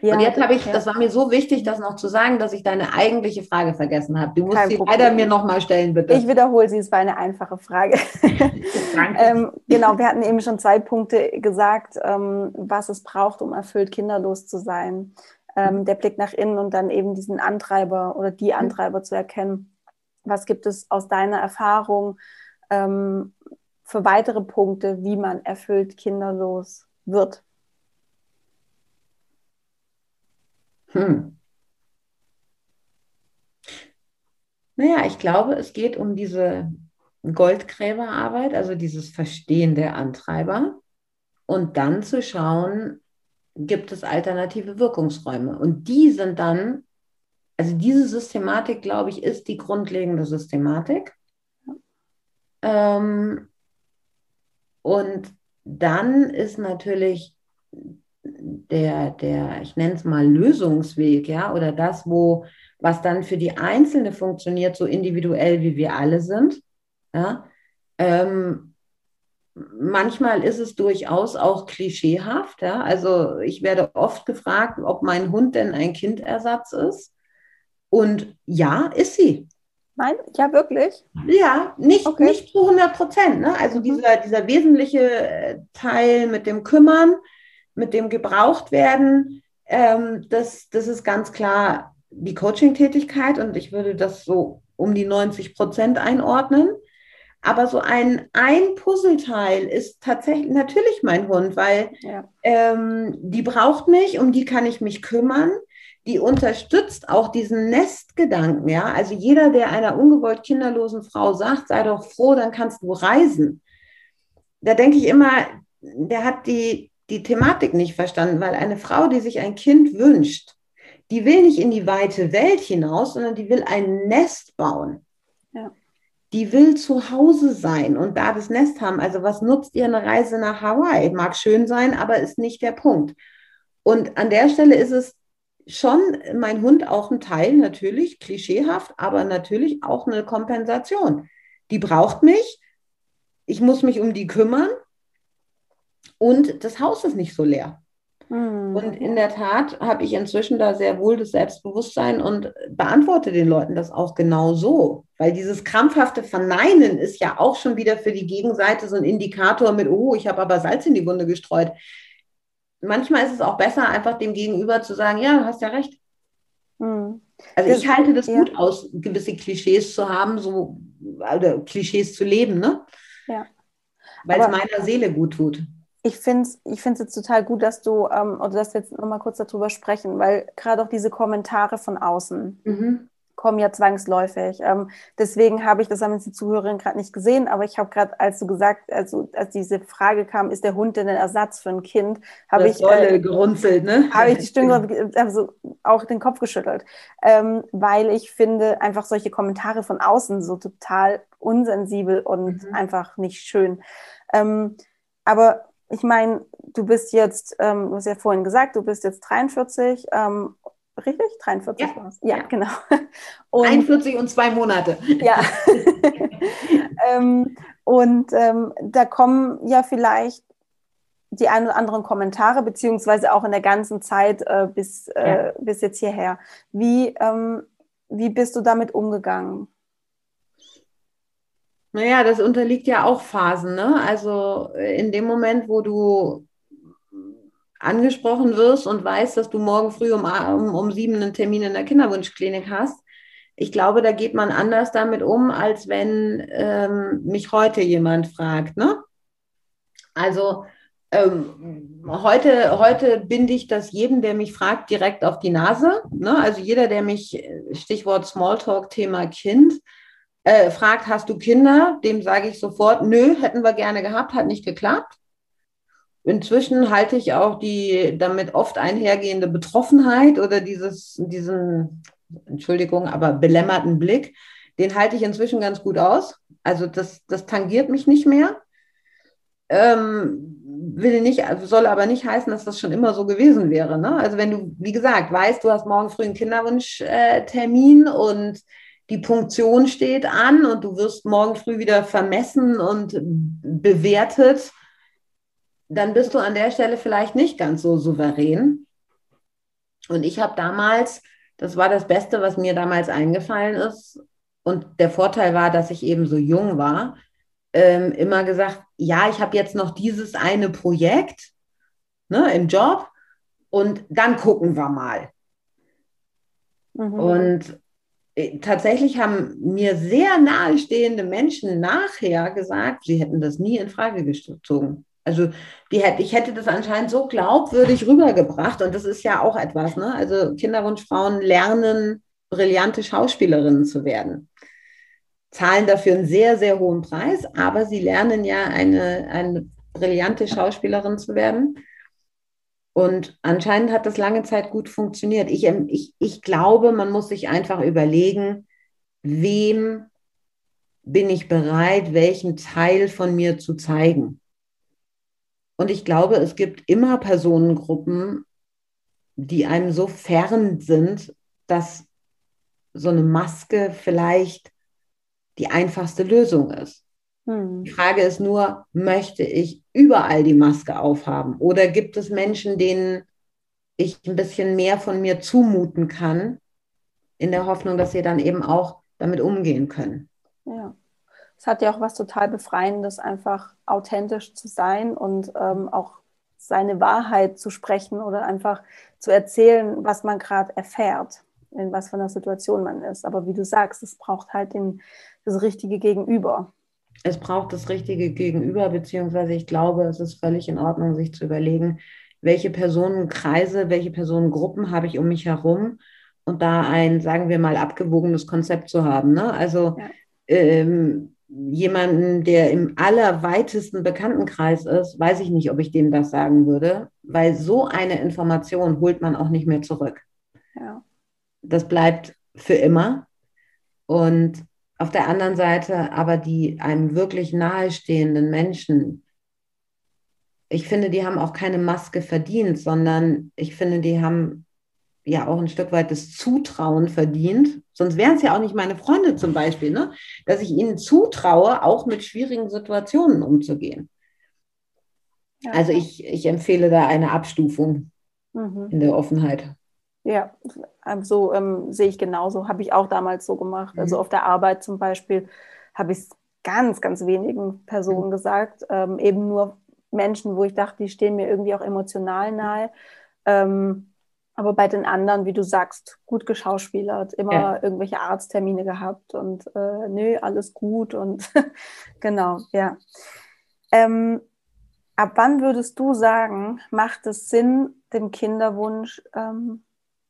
Ja, und jetzt habe ich, ja. das war mir so wichtig, das noch zu sagen, dass ich deine eigentliche Frage vergessen habe. Du musst Kein sie Problem. leider mir nochmal stellen, bitte. Ich wiederhole sie, es war eine einfache Frage. ähm, genau, wir hatten eben schon zwei Punkte gesagt, ähm, was es braucht, um erfüllt kinderlos zu sein ähm, der Blick nach innen und dann eben diesen Antreiber oder die mhm. Antreiber zu erkennen. Was gibt es aus deiner Erfahrung ähm, für weitere Punkte, wie man erfüllt kinderlos wird? Hm. Naja, ich glaube, es geht um diese Goldgräberarbeit, also dieses Verstehen der Antreiber und dann zu schauen, gibt es alternative Wirkungsräume. Und die sind dann, also diese Systematik, glaube ich, ist die grundlegende Systematik. Ähm, und dann ist natürlich der, der, ich nenne es mal Lösungsweg, ja, oder das, wo, was dann für die Einzelne funktioniert, so individuell wie wir alle sind, ja, ähm, manchmal ist es durchaus auch klischeehaft. Ja? Also ich werde oft gefragt, ob mein Hund denn ein Kindersatz ist. Und ja, ist sie. Nein, ja, wirklich? Ja, nicht, okay. nicht zu 100 Prozent. Ne? Also mhm. dieser, dieser wesentliche äh, Teil mit dem Kümmern, mit dem Gebrauchtwerden, ähm, das, das ist ganz klar die Coaching-Tätigkeit und ich würde das so um die 90 Prozent einordnen. Aber so ein, ein Puzzleteil ist tatsächlich natürlich mein Hund, weil ja. ähm, die braucht mich, um die kann ich mich kümmern. die unterstützt auch diesen Nestgedanken, ja. Also jeder, der einer ungewollt kinderlosen Frau sagt, sei doch froh, dann kannst du reisen. Da denke ich immer, der hat die, die Thematik nicht verstanden, weil eine Frau, die sich ein Kind wünscht, die will nicht in die weite Welt hinaus, sondern die will ein Nest bauen. Ja. Die will zu Hause sein und da das Nest haben. Also was nutzt ihr eine Reise nach Hawaii? Mag schön sein, aber ist nicht der Punkt. Und an der Stelle ist es schon mein Hund auch ein Teil, natürlich, klischeehaft, aber natürlich auch eine Kompensation. Die braucht mich, ich muss mich um die kümmern und das Haus ist nicht so leer. Mhm. Und in der Tat habe ich inzwischen da sehr wohl das Selbstbewusstsein und beantworte den Leuten das auch genau so. Weil dieses krampfhafte Verneinen ist ja auch schon wieder für die Gegenseite so ein Indikator mit, oh, ich habe aber Salz in die Wunde gestreut. Manchmal ist es auch besser, einfach dem Gegenüber zu sagen, ja, du hast ja recht. Mhm. Also ich halte das ja. gut aus, gewisse Klischees zu haben, so oder Klischees zu leben, ne? Ja. Weil es meiner Seele gut tut ich finde es ich find's jetzt total gut, dass du, ähm, oder dass wir jetzt nochmal kurz darüber sprechen, weil gerade auch diese Kommentare von außen mhm. kommen ja zwangsläufig. Ähm, deswegen habe ich, das haben jetzt die Zuhörerin gerade nicht gesehen, aber ich habe gerade, als du gesagt, also als diese Frage kam, ist der Hund denn ein Ersatz für ein Kind, habe ich äh, gerunzelt, ne? Habe ich die Stimme, also auch den Kopf geschüttelt, ähm, weil ich finde einfach solche Kommentare von außen so total unsensibel und mhm. einfach nicht schön. Ähm, aber ich meine, du bist jetzt, ähm, du hast ja vorhin gesagt, du bist jetzt 43, ähm, richtig? 43 ja. Ja, genau. Und, 41 und zwei Monate. Ja. ähm, und ähm, da kommen ja vielleicht die ein oder anderen Kommentare, beziehungsweise auch in der ganzen Zeit äh, bis, äh, ja. bis jetzt hierher. Wie, ähm, wie bist du damit umgegangen? Naja, das unterliegt ja auch Phasen. Ne? Also äh, in dem Moment, wo du angesprochen wirst und weißt, dass du morgen früh um, um, um sieben einen Termin in der Kinderwunschklinik hast, ich glaube, da geht man anders damit um, als wenn ähm, mich heute jemand fragt. Ne? Also ähm, heute, heute binde ich das jedem, der mich fragt, direkt auf die Nase. Ne? Also jeder, der mich, äh, Stichwort Smalltalk, Thema Kind, äh, fragt, hast du Kinder? Dem sage ich sofort, nö, hätten wir gerne gehabt, hat nicht geklappt. Inzwischen halte ich auch die damit oft einhergehende Betroffenheit oder dieses, diesen, Entschuldigung, aber belämmerten Blick, den halte ich inzwischen ganz gut aus. Also das, das tangiert mich nicht mehr. Ähm, will nicht, soll aber nicht heißen, dass das schon immer so gewesen wäre. Ne? Also wenn du, wie gesagt, weißt, du hast morgen früh einen Kinderwunschtermin und die Punktion steht an und du wirst morgen früh wieder vermessen und bewertet, dann bist du an der Stelle vielleicht nicht ganz so souverän. Und ich habe damals, das war das Beste, was mir damals eingefallen ist, und der Vorteil war, dass ich eben so jung war, ähm, immer gesagt, ja, ich habe jetzt noch dieses eine Projekt ne, im Job und dann gucken wir mal. Mhm. Und tatsächlich haben mir sehr nahestehende Menschen nachher gesagt, sie hätten das nie in Frage gezogen. Also die hätte, ich hätte das anscheinend so glaubwürdig rübergebracht und das ist ja auch etwas. Ne? Also Kinderwunschfrauen lernen, brillante Schauspielerinnen zu werden, zahlen dafür einen sehr, sehr hohen Preis, aber sie lernen ja eine, eine brillante Schauspielerin zu werden. Und anscheinend hat das lange Zeit gut funktioniert. Ich, ähm, ich, ich glaube, man muss sich einfach überlegen, wem bin ich bereit, welchen Teil von mir zu zeigen. Und ich glaube, es gibt immer Personengruppen, die einem so fern sind, dass so eine Maske vielleicht die einfachste Lösung ist. Hm. Die Frage ist nur, möchte ich überall die Maske aufhaben? Oder gibt es Menschen, denen ich ein bisschen mehr von mir zumuten kann, in der Hoffnung, dass sie dann eben auch damit umgehen können? Ja. Es hat ja auch was total Befreiendes, einfach authentisch zu sein und ähm, auch seine Wahrheit zu sprechen oder einfach zu erzählen, was man gerade erfährt, in was für einer Situation man ist. Aber wie du sagst, es braucht halt den, das richtige Gegenüber es braucht das richtige Gegenüber, beziehungsweise ich glaube, es ist völlig in Ordnung, sich zu überlegen, welche Personenkreise, welche Personengruppen habe ich um mich herum und da ein, sagen wir mal, abgewogenes Konzept zu haben. Ne? Also ja. ähm, jemanden, der im allerweitesten Bekanntenkreis ist, weiß ich nicht, ob ich dem das sagen würde, weil so eine Information holt man auch nicht mehr zurück. Ja. Das bleibt für immer. Und auf der anderen Seite aber die einem wirklich nahestehenden Menschen, ich finde, die haben auch keine Maske verdient, sondern ich finde, die haben ja auch ein Stück weit das Zutrauen verdient. Sonst wären es ja auch nicht meine Freunde zum Beispiel, ne? dass ich ihnen zutraue, auch mit schwierigen Situationen umzugehen. Ja. Also ich, ich empfehle da eine Abstufung mhm. in der Offenheit. Ja, so ähm, sehe ich genauso. Habe ich auch damals so gemacht. Also mhm. Also auf der Arbeit zum Beispiel habe ich es ganz, ganz wenigen Personen mhm. gesagt. Ähm, eben nur Menschen, wo ich dachte, die stehen mir irgendwie auch emotional nahe. Ähm, aber bei den anderen, wie du sagst, gut geschauspielert, immer ja. irgendwelche Arzttermine gehabt und äh, nö, alles gut und genau, ja. Ähm, ab wann würdest du sagen, macht es Sinn, dem Kinderwunsch ähm,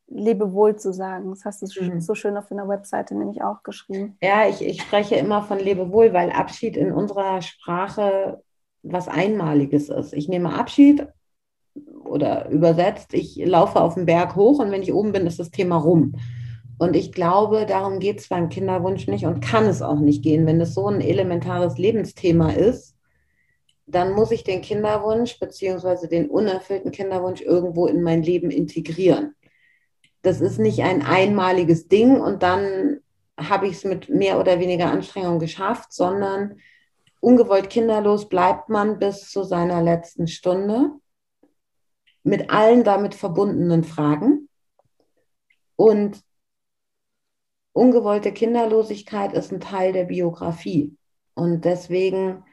Lebewohl zu sagen. Das hast du mhm. so schön auf deiner Webseite nämlich auch geschrieben. Ja, ich, ich spreche immer von Lebewohl, weil Abschied in unserer Sprache was Einmaliges ist. Ich nehme Abschied oder übersetzt, ich laufe auf den Berg hoch und wenn ich oben bin, ist das Thema rum. Und ich glaube, darum geht es beim Kinderwunsch nicht und kann es auch nicht gehen. Wenn es so ein elementares Lebensthema ist, dann muss ich den Kinderwunsch bzw. den unerfüllten Kinderwunsch irgendwo in mein Leben integrieren das ist nicht ein einmaliges Ding und dann habe ich es mit mehr oder weniger Anstrengung geschafft, sondern ungewollt kinderlos bleibt man bis zu seiner letzten Stunde mit allen damit verbundenen Fragen. Und ungewollte Kinderlosigkeit ist ein Teil der Biografie. Und deswegen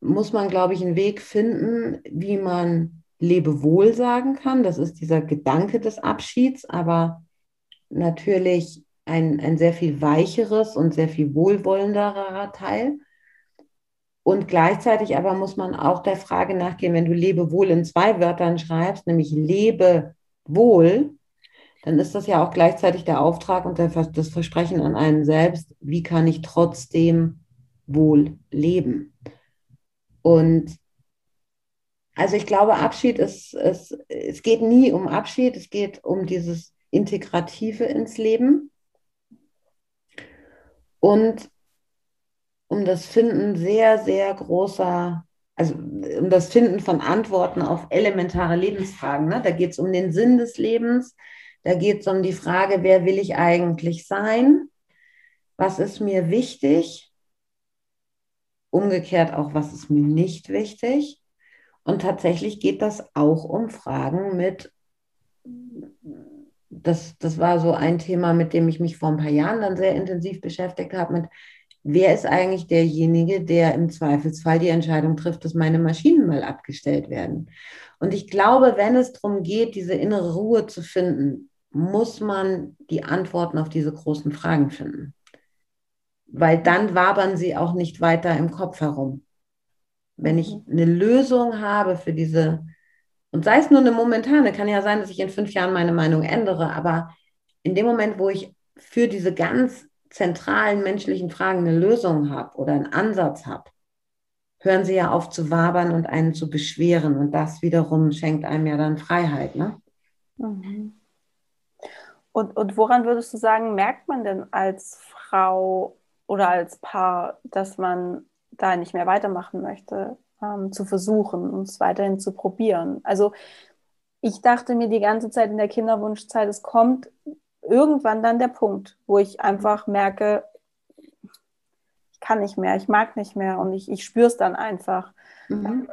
muss man, glaube ich, einen Weg finden, wie man Lebewohl sagen kann. Das ist dieser Gedanke des Abschieds, aber natürlich ein, ein sehr viel weicheres und sehr viel wohlwollenderer Teil. Und gleichzeitig aber muss man auch der Frage nachgehen, wenn du Lebewohl in zwei Wörtern schreibst, nämlich lebe wohl, dann ist das ja auch gleichzeitig der Auftrag und das Versprechen an einen selbst, wie kann ich trotzdem wohl leben. Und also ich glaube, Abschied ist, ist, es geht nie um Abschied, es geht um dieses Integrative ins Leben und um das Finden sehr, sehr großer, also um das Finden von Antworten auf elementare Lebensfragen. Ne? Da geht es um den Sinn des Lebens, da geht es um die Frage, wer will ich eigentlich sein, was ist mir wichtig, umgekehrt auch, was ist mir nicht wichtig. Und tatsächlich geht das auch um Fragen mit, das, das war so ein Thema, mit dem ich mich vor ein paar Jahren dann sehr intensiv beschäftigt habe, mit wer ist eigentlich derjenige, der im Zweifelsfall die Entscheidung trifft, dass meine Maschinen mal abgestellt werden. Und ich glaube, wenn es darum geht, diese innere Ruhe zu finden, muss man die Antworten auf diese großen Fragen finden. Weil dann wabern sie auch nicht weiter im Kopf herum. Wenn ich mhm. eine Lösung habe für diese, und sei es nur eine momentane, kann ja sein, dass ich in fünf Jahren meine Meinung ändere, aber in dem Moment, wo ich für diese ganz zentralen menschlichen Fragen eine Lösung habe oder einen Ansatz habe, hören sie ja auf zu wabern und einen zu beschweren. Und das wiederum schenkt einem ja dann Freiheit. Ne? Mhm. Und, und woran würdest du sagen, merkt man denn als Frau oder als Paar, dass man da nicht mehr weitermachen möchte, ähm, zu versuchen und es weiterhin zu probieren. Also ich dachte mir die ganze Zeit in der Kinderwunschzeit, es kommt irgendwann dann der Punkt, wo ich einfach merke, ich kann nicht mehr, ich mag nicht mehr und ich, ich spüre es dann einfach. Mhm.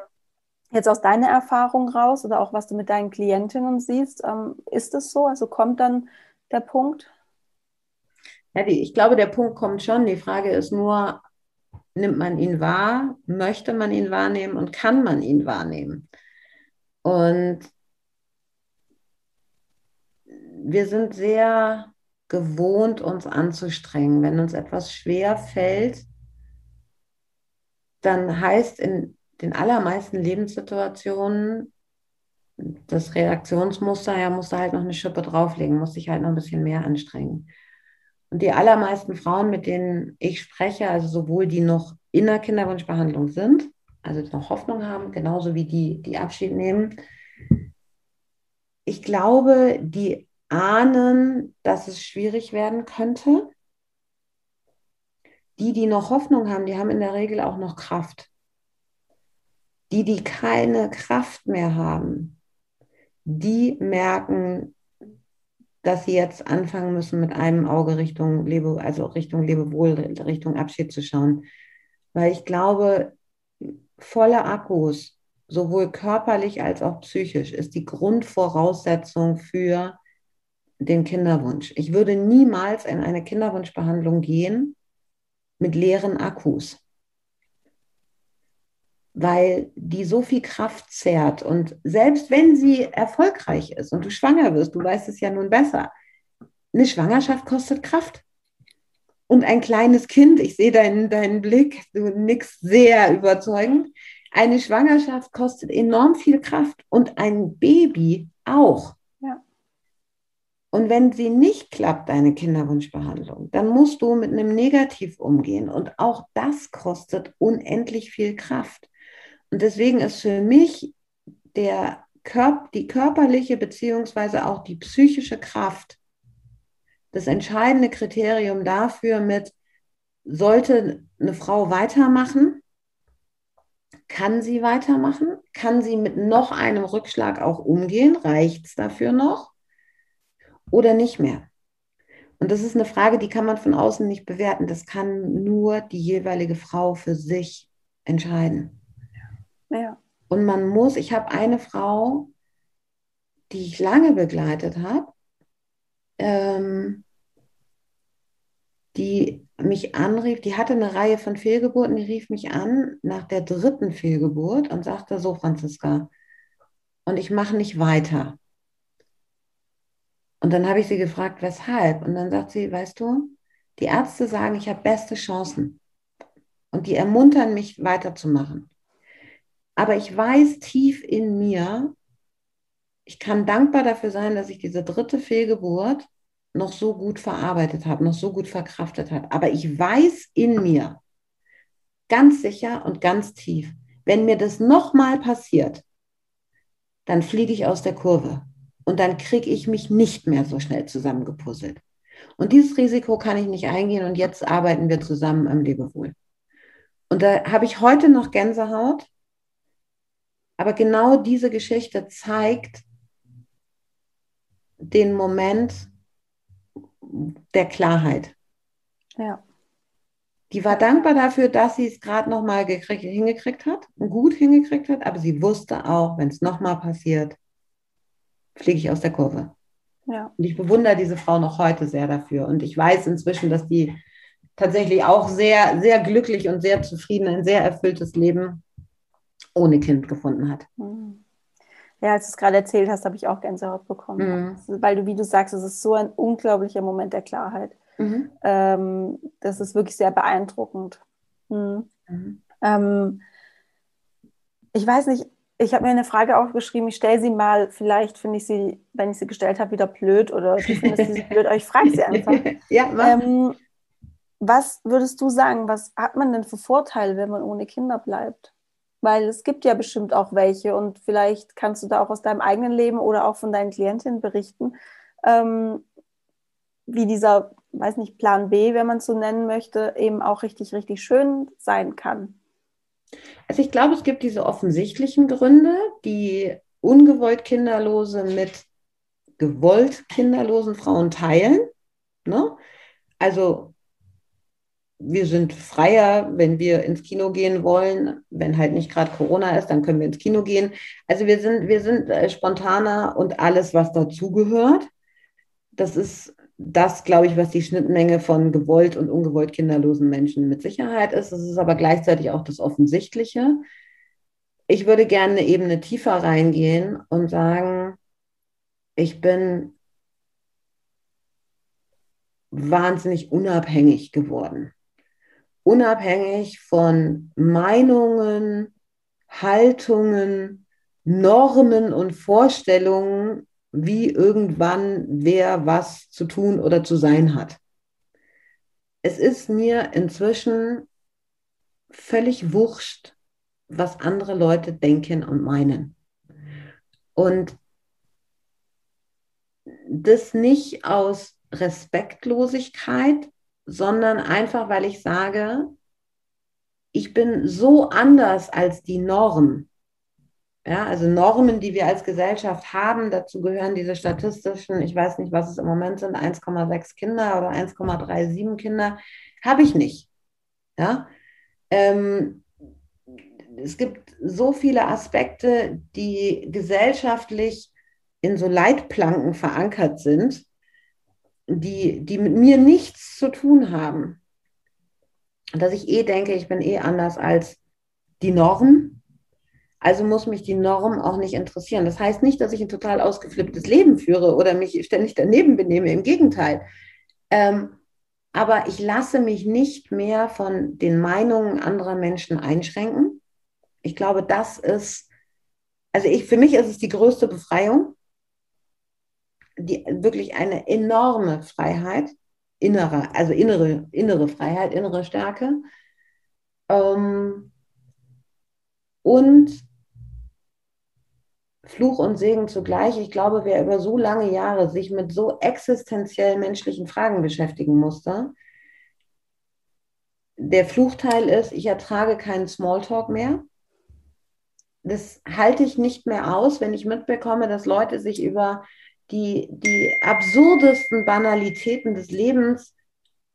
Jetzt aus deiner Erfahrung raus oder auch was du mit deinen Klientinnen siehst, ähm, ist es so? Also kommt dann der Punkt? Ja, die, ich glaube, der Punkt kommt schon. Die Frage ist nur, nimmt man ihn wahr, möchte man ihn wahrnehmen und kann man ihn wahrnehmen. Und wir sind sehr gewohnt, uns anzustrengen. Wenn uns etwas schwer fällt, dann heißt in den allermeisten Lebenssituationen, das Reaktionsmuster, ja, musste halt noch eine Schippe drauflegen, musste sich halt noch ein bisschen mehr anstrengen. Und die allermeisten Frauen, mit denen ich spreche, also sowohl die noch in der Kinderwunschbehandlung sind, also noch Hoffnung haben, genauso wie die, die Abschied nehmen, ich glaube, die ahnen, dass es schwierig werden könnte. Die, die noch Hoffnung haben, die haben in der Regel auch noch Kraft. Die, die keine Kraft mehr haben, die merken, dass sie jetzt anfangen müssen, mit einem Auge Richtung Lebe, also Richtung Lebewohl, Richtung Abschied zu schauen. Weil ich glaube, volle Akkus, sowohl körperlich als auch psychisch, ist die Grundvoraussetzung für den Kinderwunsch. Ich würde niemals in eine Kinderwunschbehandlung gehen mit leeren Akkus weil die so viel Kraft zehrt. Und selbst wenn sie erfolgreich ist und du schwanger wirst, du weißt es ja nun besser, eine Schwangerschaft kostet Kraft. Und ein kleines Kind, ich sehe deinen, deinen Blick, du nix sehr überzeugend, eine Schwangerschaft kostet enorm viel Kraft und ein Baby auch. Ja. Und wenn sie nicht klappt, deine Kinderwunschbehandlung, dann musst du mit einem Negativ umgehen. Und auch das kostet unendlich viel Kraft. Und deswegen ist für mich der Körp die körperliche beziehungsweise auch die psychische Kraft das entscheidende Kriterium dafür mit, sollte eine Frau weitermachen? Kann sie weitermachen? Kann sie mit noch einem Rückschlag auch umgehen? Reicht es dafür noch? Oder nicht mehr? Und das ist eine Frage, die kann man von außen nicht bewerten. Das kann nur die jeweilige Frau für sich entscheiden. Ja. Und man muss, ich habe eine Frau, die ich lange begleitet habe, ähm, die mich anrief, die hatte eine Reihe von Fehlgeburten, die rief mich an nach der dritten Fehlgeburt und sagte so, Franziska, und ich mache nicht weiter. Und dann habe ich sie gefragt, weshalb? Und dann sagt sie, weißt du, die Ärzte sagen, ich habe beste Chancen. Und die ermuntern mich weiterzumachen. Aber ich weiß tief in mir, ich kann dankbar dafür sein, dass ich diese dritte Fehlgeburt noch so gut verarbeitet habe, noch so gut verkraftet habe. Aber ich weiß in mir, ganz sicher und ganz tief, wenn mir das nochmal passiert, dann fliege ich aus der Kurve und dann kriege ich mich nicht mehr so schnell zusammengepuzzelt. Und dieses Risiko kann ich nicht eingehen und jetzt arbeiten wir zusammen am Lebewohl. Und da habe ich heute noch Gänsehaut, aber genau diese Geschichte zeigt den Moment der Klarheit. Ja. Die war dankbar dafür, dass sie es gerade nochmal hingekriegt hat und gut hingekriegt hat, aber sie wusste auch, wenn es nochmal passiert, fliege ich aus der Kurve. Ja. Und ich bewundere diese Frau noch heute sehr dafür. Und ich weiß inzwischen, dass die tatsächlich auch sehr, sehr glücklich und sehr zufrieden, ein sehr erfülltes Leben ohne Kind gefunden hat. Mhm. Ja, als du es gerade erzählt hast, habe ich auch Gänsehaut bekommen. Mhm. Weil du, wie du sagst, es ist so ein unglaublicher Moment der Klarheit. Mhm. Ähm, das ist wirklich sehr beeindruckend. Mhm. mhm. Ähm, ich weiß nicht, ich habe mir eine Frage aufgeschrieben, ich stelle sie mal, vielleicht finde ich sie, wenn ich sie gestellt habe, wieder blöd oder du findest sie blöd, aber ich frage sie einfach. ja, ähm, was würdest du sagen, was hat man denn für Vorteile, wenn man ohne Kinder bleibt? Weil es gibt ja bestimmt auch welche und vielleicht kannst du da auch aus deinem eigenen Leben oder auch von deinen Klientinnen berichten, ähm, wie dieser, weiß nicht, Plan B, wenn man es so nennen möchte, eben auch richtig, richtig schön sein kann. Also ich glaube, es gibt diese offensichtlichen Gründe, die ungewollt Kinderlose mit gewollt kinderlosen Frauen teilen. Ne? Also wir sind freier, wenn wir ins Kino gehen wollen. Wenn halt nicht gerade Corona ist, dann können wir ins Kino gehen. Also wir sind, wir sind äh, spontaner und alles, was dazugehört. Das ist das, glaube ich, was die Schnittmenge von gewollt und ungewollt kinderlosen Menschen mit Sicherheit ist. Es ist aber gleichzeitig auch das Offensichtliche. Ich würde gerne eine Ebene tiefer reingehen und sagen, ich bin wahnsinnig unabhängig geworden unabhängig von Meinungen, Haltungen, Normen und Vorstellungen, wie irgendwann wer was zu tun oder zu sein hat. Es ist mir inzwischen völlig wurscht, was andere Leute denken und meinen. Und das nicht aus Respektlosigkeit, sondern einfach, weil ich sage, ich bin so anders als die Norm. Ja, also Normen, die wir als Gesellschaft haben, dazu gehören diese statistischen, ich weiß nicht, was es im Moment sind, 1,6 Kinder oder 1,37 Kinder, habe ich nicht. Ja, ähm, es gibt so viele Aspekte, die gesellschaftlich in so Leitplanken verankert sind, die, die mit mir nichts zu tun haben. Dass ich eh denke, ich bin eh anders als die Norm. Also muss mich die Norm auch nicht interessieren. Das heißt nicht, dass ich ein total ausgeflipptes Leben führe oder mich ständig daneben benehme. Im Gegenteil. Ähm, aber ich lasse mich nicht mehr von den Meinungen anderer Menschen einschränken. Ich glaube, das ist, also ich, für mich ist es die größte Befreiung, die, wirklich eine enorme Freiheit, innere, also innere, innere Freiheit, innere Stärke. Ähm, und Fluch und Segen zugleich. Ich glaube, wer über so lange Jahre sich mit so existenziell menschlichen Fragen beschäftigen musste, der Fluchteil ist, ich ertrage keinen Smalltalk mehr. Das halte ich nicht mehr aus, wenn ich mitbekomme, dass Leute sich über die, die absurdesten Banalitäten des Lebens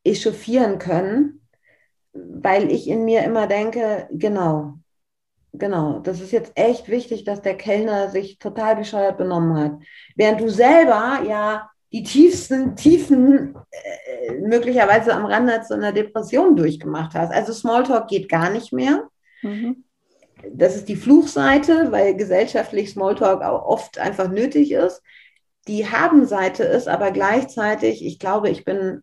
echauffieren können, weil ich in mir immer denke, genau, genau, das ist jetzt echt wichtig, dass der Kellner sich total bescheuert benommen hat. Während du selber ja die tiefsten Tiefen äh, möglicherweise am Rande zu einer Depression durchgemacht hast. Also Smalltalk geht gar nicht mehr. Mhm. Das ist die Fluchseite, weil gesellschaftlich Smalltalk auch oft einfach nötig ist. Die Habenseite ist aber gleichzeitig, ich glaube, ich bin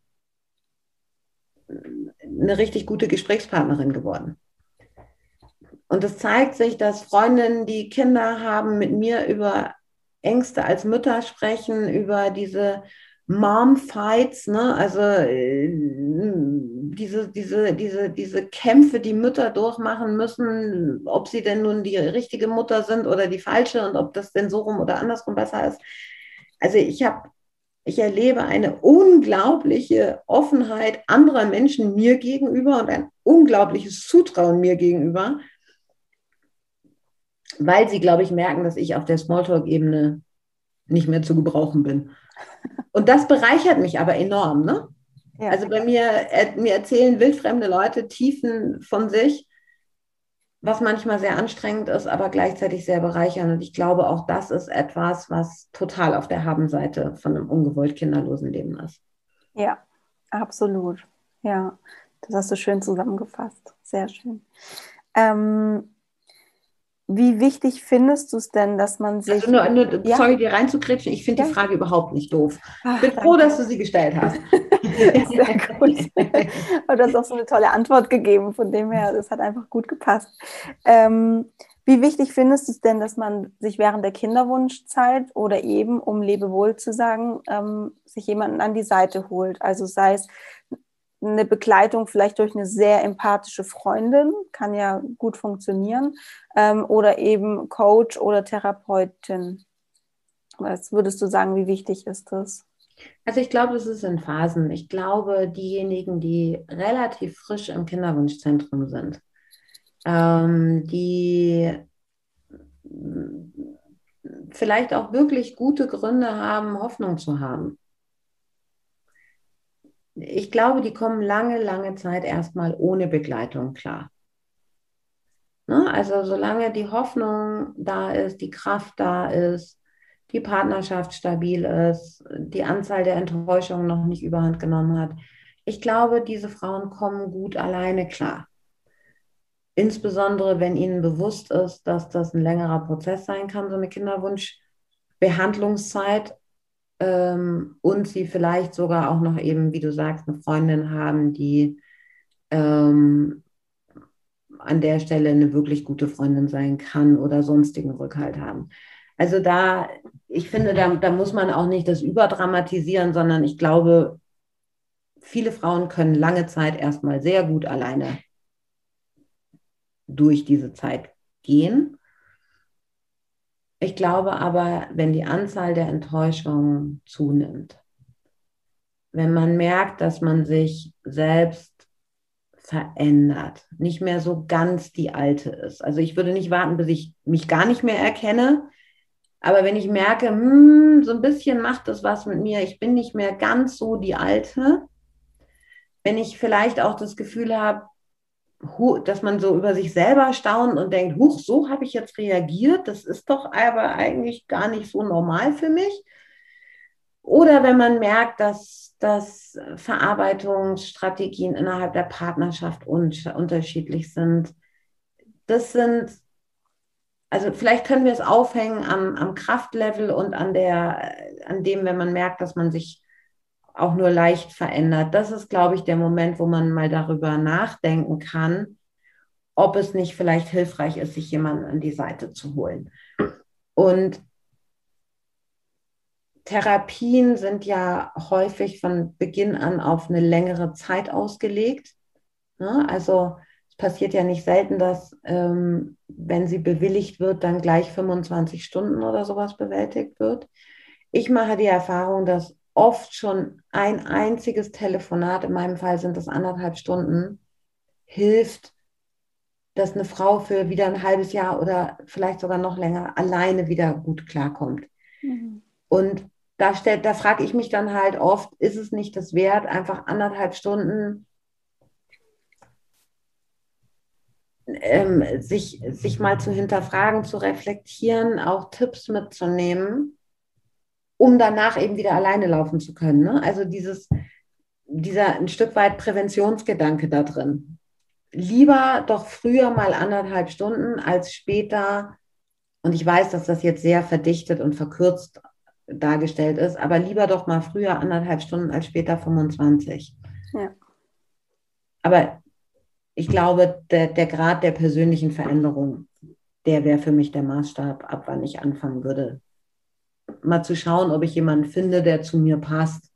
eine richtig gute Gesprächspartnerin geworden. Und es zeigt sich, dass Freundinnen, die Kinder haben, mit mir über Ängste als Mütter sprechen, über diese Mom-Fights, ne? also äh, diese, diese, diese, diese Kämpfe, die Mütter durchmachen müssen, ob sie denn nun die richtige Mutter sind oder die falsche und ob das denn so rum oder andersrum besser ist. Also ich habe, ich erlebe eine unglaubliche Offenheit anderer Menschen mir gegenüber und ein unglaubliches Zutrauen mir gegenüber, weil sie, glaube ich, merken, dass ich auf der Smalltalk-Ebene nicht mehr zu gebrauchen bin. Und das bereichert mich aber enorm. Ne? Ja. Also bei mir, äh, mir erzählen wildfremde Leute Tiefen von sich, was manchmal sehr anstrengend ist, aber gleichzeitig sehr bereichernd. Und ich glaube, auch das ist etwas, was total auf der Habenseite von einem ungewollt kinderlosen Leben ist. Ja, absolut. Ja, das hast du schön zusammengefasst. Sehr schön. Ähm, wie wichtig findest du es denn, dass man sich. Also nur, nur, ja? Sorry, dir reinzukretschen, ich finde ja? die Frage überhaupt nicht doof. Ach, ich bin danke. froh, dass du sie gestellt hast. Sehr gut. Aber du hast auch so eine tolle Antwort gegeben, von dem her, das hat einfach gut gepasst. Ähm, wie wichtig findest du es denn, dass man sich während der Kinderwunschzeit oder eben, um Lebewohl zu sagen, ähm, sich jemanden an die Seite holt? Also sei es eine Begleitung vielleicht durch eine sehr empathische Freundin, kann ja gut funktionieren, ähm, oder eben Coach oder Therapeutin. Was würdest du sagen, wie wichtig ist das? Also ich glaube, es ist in Phasen. Ich glaube, diejenigen, die relativ frisch im Kinderwunschzentrum sind, ähm, die vielleicht auch wirklich gute Gründe haben, Hoffnung zu haben, ich glaube, die kommen lange, lange Zeit erstmal ohne Begleitung klar. Ne? Also solange die Hoffnung da ist, die Kraft da ist, die Partnerschaft stabil ist, die Anzahl der Enttäuschungen noch nicht überhand genommen hat. Ich glaube, diese Frauen kommen gut alleine klar. Insbesondere, wenn ihnen bewusst ist, dass das ein längerer Prozess sein kann, so eine Kinderwunschbehandlungszeit ähm, und sie vielleicht sogar auch noch eben, wie du sagst, eine Freundin haben, die ähm, an der Stelle eine wirklich gute Freundin sein kann oder sonstigen Rückhalt haben. Also da, ich finde, da, da muss man auch nicht das überdramatisieren, sondern ich glaube, viele Frauen können lange Zeit erstmal sehr gut alleine durch diese Zeit gehen. Ich glaube aber, wenn die Anzahl der Enttäuschungen zunimmt, wenn man merkt, dass man sich selbst verändert, nicht mehr so ganz die alte ist. Also ich würde nicht warten, bis ich mich gar nicht mehr erkenne. Aber wenn ich merke, hm, so ein bisschen macht das was mit mir, ich bin nicht mehr ganz so die alte, wenn ich vielleicht auch das Gefühl habe, dass man so über sich selber staunt und denkt, huch, so habe ich jetzt reagiert, das ist doch aber eigentlich gar nicht so normal für mich. Oder wenn man merkt, dass, dass Verarbeitungsstrategien innerhalb der Partnerschaft un unterschiedlich sind. Das sind, also vielleicht können wir es aufhängen am, am Kraftlevel und an, der, an dem, wenn man merkt, dass man sich auch nur leicht verändert. Das ist, glaube ich, der Moment, wo man mal darüber nachdenken kann, ob es nicht vielleicht hilfreich ist, sich jemanden an die Seite zu holen. Und Therapien sind ja häufig von Beginn an auf eine längere Zeit ausgelegt. Ne? Also es passiert ja nicht selten, dass ähm, wenn sie bewilligt wird, dann gleich 25 Stunden oder sowas bewältigt wird. Ich mache die Erfahrung, dass oft schon ein einziges Telefonat, in meinem Fall sind das anderthalb Stunden, hilft, dass eine Frau für wieder ein halbes Jahr oder vielleicht sogar noch länger alleine wieder gut klarkommt. Mhm. Und da, da frage ich mich dann halt oft, ist es nicht das wert, einfach anderthalb Stunden ähm, sich, sich mal zu hinterfragen, zu reflektieren, auch Tipps mitzunehmen um danach eben wieder alleine laufen zu können. Ne? Also dieses, dieser ein Stück weit Präventionsgedanke da drin. Lieber doch früher mal anderthalb Stunden als später, und ich weiß, dass das jetzt sehr verdichtet und verkürzt dargestellt ist, aber lieber doch mal früher anderthalb Stunden als später 25. Ja. Aber ich glaube, der, der Grad der persönlichen Veränderung, der wäre für mich der Maßstab, ab wann ich anfangen würde, mal zu schauen, ob ich jemanden finde, der zu mir passt,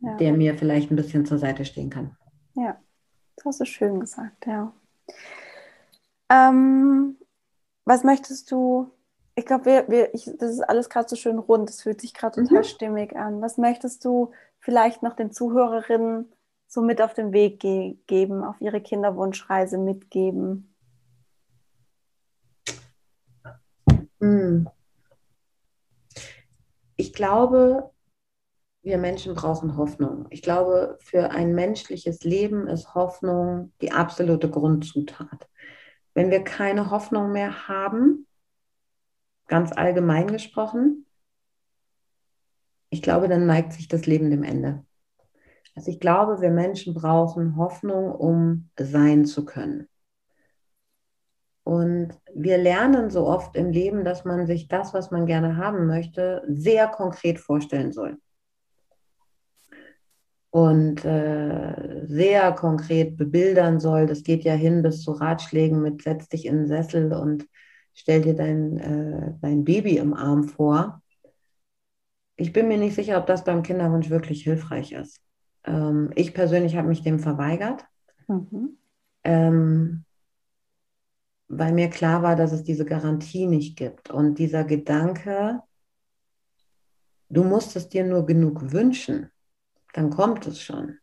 ja. der mir vielleicht ein bisschen zur Seite stehen kann. Ja, das hast du schön gesagt, ja. Ähm, was möchtest du? Ich glaube, wir, wir, das ist alles gerade so schön rund, es fühlt sich gerade total mhm. stimmig an. Was möchtest du vielleicht noch den Zuhörerinnen so mit auf den Weg ge geben, auf ihre Kinderwunschreise mitgeben? Mhm ich glaube, wir Menschen brauchen Hoffnung. Ich glaube, für ein menschliches Leben ist Hoffnung die absolute Grundzutat. Wenn wir keine Hoffnung mehr haben, ganz allgemein gesprochen, ich glaube, dann neigt sich das Leben dem Ende. Also ich glaube, wir Menschen brauchen Hoffnung, um sein zu können. Und wir lernen so oft im Leben, dass man sich das, was man gerne haben möchte, sehr konkret vorstellen soll. Und äh, sehr konkret bebildern soll. Das geht ja hin bis zu Ratschlägen mit setz dich in den Sessel und stell dir dein, äh, dein Baby im Arm vor. Ich bin mir nicht sicher, ob das beim Kinderwunsch wirklich hilfreich ist. Ähm, ich persönlich habe mich dem verweigert. Mhm. Ähm, weil mir klar war, dass es diese Garantie nicht gibt. Und dieser Gedanke, du musst es dir nur genug wünschen, dann kommt es schon.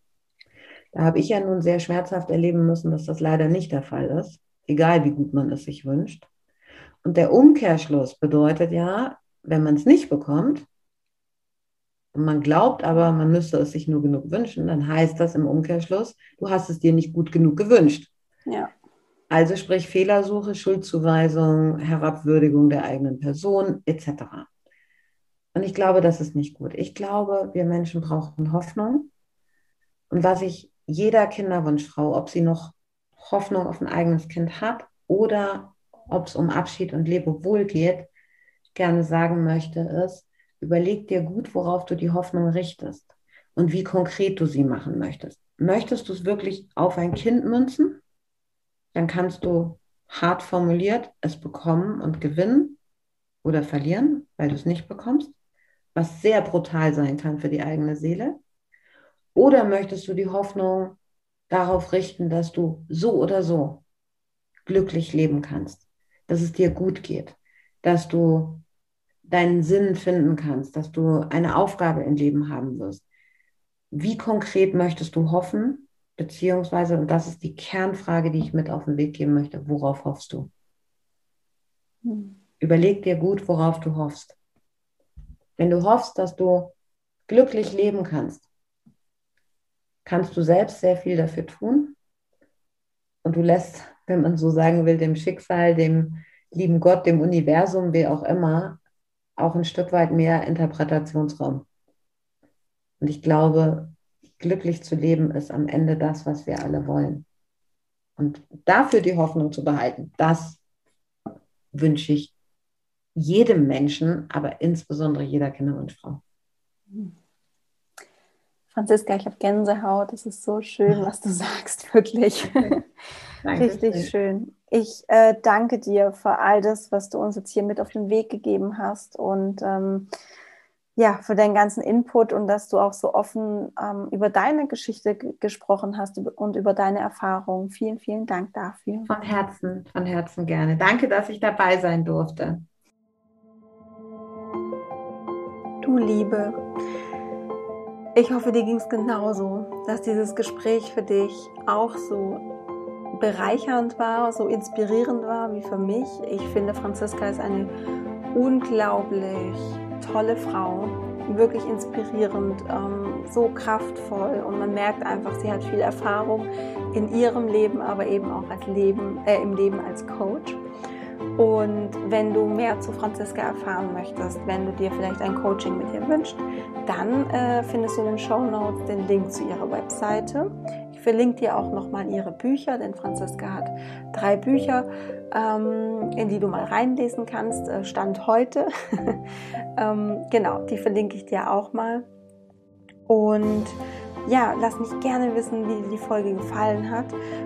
Da habe ich ja nun sehr schmerzhaft erleben müssen, dass das leider nicht der Fall ist, egal wie gut man es sich wünscht. Und der Umkehrschluss bedeutet ja, wenn man es nicht bekommt, und man glaubt aber, man müsste es sich nur genug wünschen, dann heißt das im Umkehrschluss, du hast es dir nicht gut genug gewünscht. Ja. Also sprich Fehlersuche, Schuldzuweisung, Herabwürdigung der eigenen Person etc. Und ich glaube, das ist nicht gut. Ich glaube, wir Menschen brauchen Hoffnung. Und was ich jeder Kinderwunschfrau, ob sie noch Hoffnung auf ein eigenes Kind hat oder ob es um Abschied und Lebewohl geht, gerne sagen möchte, ist, überleg dir gut, worauf du die Hoffnung richtest und wie konkret du sie machen möchtest. Möchtest du es wirklich auf ein Kind münzen? dann kannst du hart formuliert es bekommen und gewinnen oder verlieren, weil du es nicht bekommst, was sehr brutal sein kann für die eigene Seele. Oder möchtest du die Hoffnung darauf richten, dass du so oder so glücklich leben kannst, dass es dir gut geht, dass du deinen Sinn finden kannst, dass du eine Aufgabe im Leben haben wirst. Wie konkret möchtest du hoffen? Beziehungsweise, und das ist die Kernfrage, die ich mit auf den Weg geben möchte, worauf hoffst du? Hm. Überleg dir gut, worauf du hoffst. Wenn du hoffst, dass du glücklich leben kannst, kannst du selbst sehr viel dafür tun. Und du lässt, wenn man so sagen will, dem Schicksal, dem lieben Gott, dem Universum, wie auch immer, auch ein Stück weit mehr Interpretationsraum. Und ich glaube, glücklich zu leben ist am Ende das, was wir alle wollen. Und dafür die Hoffnung zu behalten, das wünsche ich jedem Menschen, aber insbesondere jeder Kinderwunschfrau. Franziska, ich habe Gänsehaut. Das ist so schön, was du sagst, wirklich. Danke. Richtig schön. Ich äh, danke dir für all das, was du uns jetzt hier mit auf den Weg gegeben hast und ähm, ja, für deinen ganzen Input und dass du auch so offen ähm, über deine Geschichte gesprochen hast und über deine Erfahrungen. Vielen, vielen Dank dafür. Von Herzen, von Herzen gerne. Danke, dass ich dabei sein durfte. Du Liebe, ich hoffe, dir ging es genauso, dass dieses Gespräch für dich auch so bereichernd war, so inspirierend war wie für mich. Ich finde, Franziska ist eine unglaublich tolle Frau, wirklich inspirierend, ähm, so kraftvoll und man merkt einfach, sie hat viel Erfahrung in ihrem Leben, aber eben auch als Leben, äh, im Leben als Coach. Und wenn du mehr zu Franziska erfahren möchtest, wenn du dir vielleicht ein Coaching mit ihr wünschst, dann äh, findest du in den Show Notes den Link zu ihrer Webseite. Verlinke dir auch nochmal ihre Bücher, denn Franziska hat drei Bücher, ähm, in die du mal reinlesen kannst, äh, Stand heute. ähm, genau, die verlinke ich dir auch mal. Und ja, lass mich gerne wissen, wie dir die Folge gefallen hat,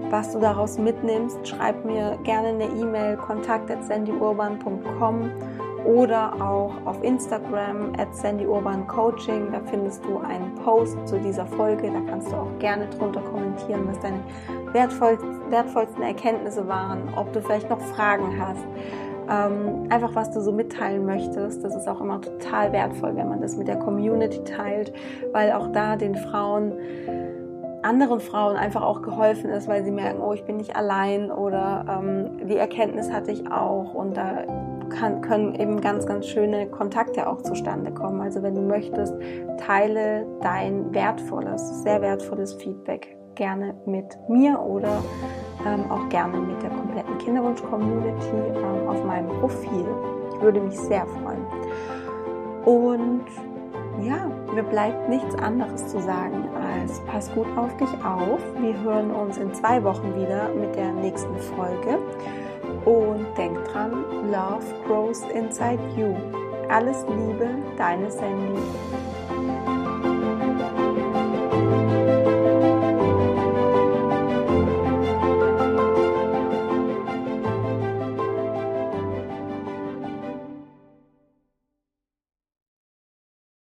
was du daraus mitnimmst. Schreib mir gerne eine E-Mail, kontakt.sandyurban.com oder auch auf Instagram at sandyurbancoaching. Da findest du einen Post zu dieser Folge. Da kannst du auch gerne drunter kommentieren, was deine wertvollsten Erkenntnisse waren, ob du vielleicht noch Fragen hast ähm, einfach was du so mitteilen möchtest. Das ist auch immer total wertvoll, wenn man das mit der Community teilt, weil auch da den Frauen anderen Frauen einfach auch geholfen ist, weil sie merken, oh, ich bin nicht allein oder ähm, die Erkenntnis hatte ich auch und da kann, können eben ganz, ganz schöne Kontakte auch zustande kommen. Also wenn du möchtest, teile dein wertvolles, sehr wertvolles Feedback gerne mit mir oder ähm, auch gerne mit der kompletten Kinderwunsch-Community ähm, auf meinem Profil. Ich würde mich sehr freuen. Und ja, mir bleibt nichts anderes zu sagen als pass gut auf dich auf. Wir hören uns in zwei Wochen wieder mit der nächsten Folge. Und denk dran, Love grows inside you. Alles Liebe, deine Sandy.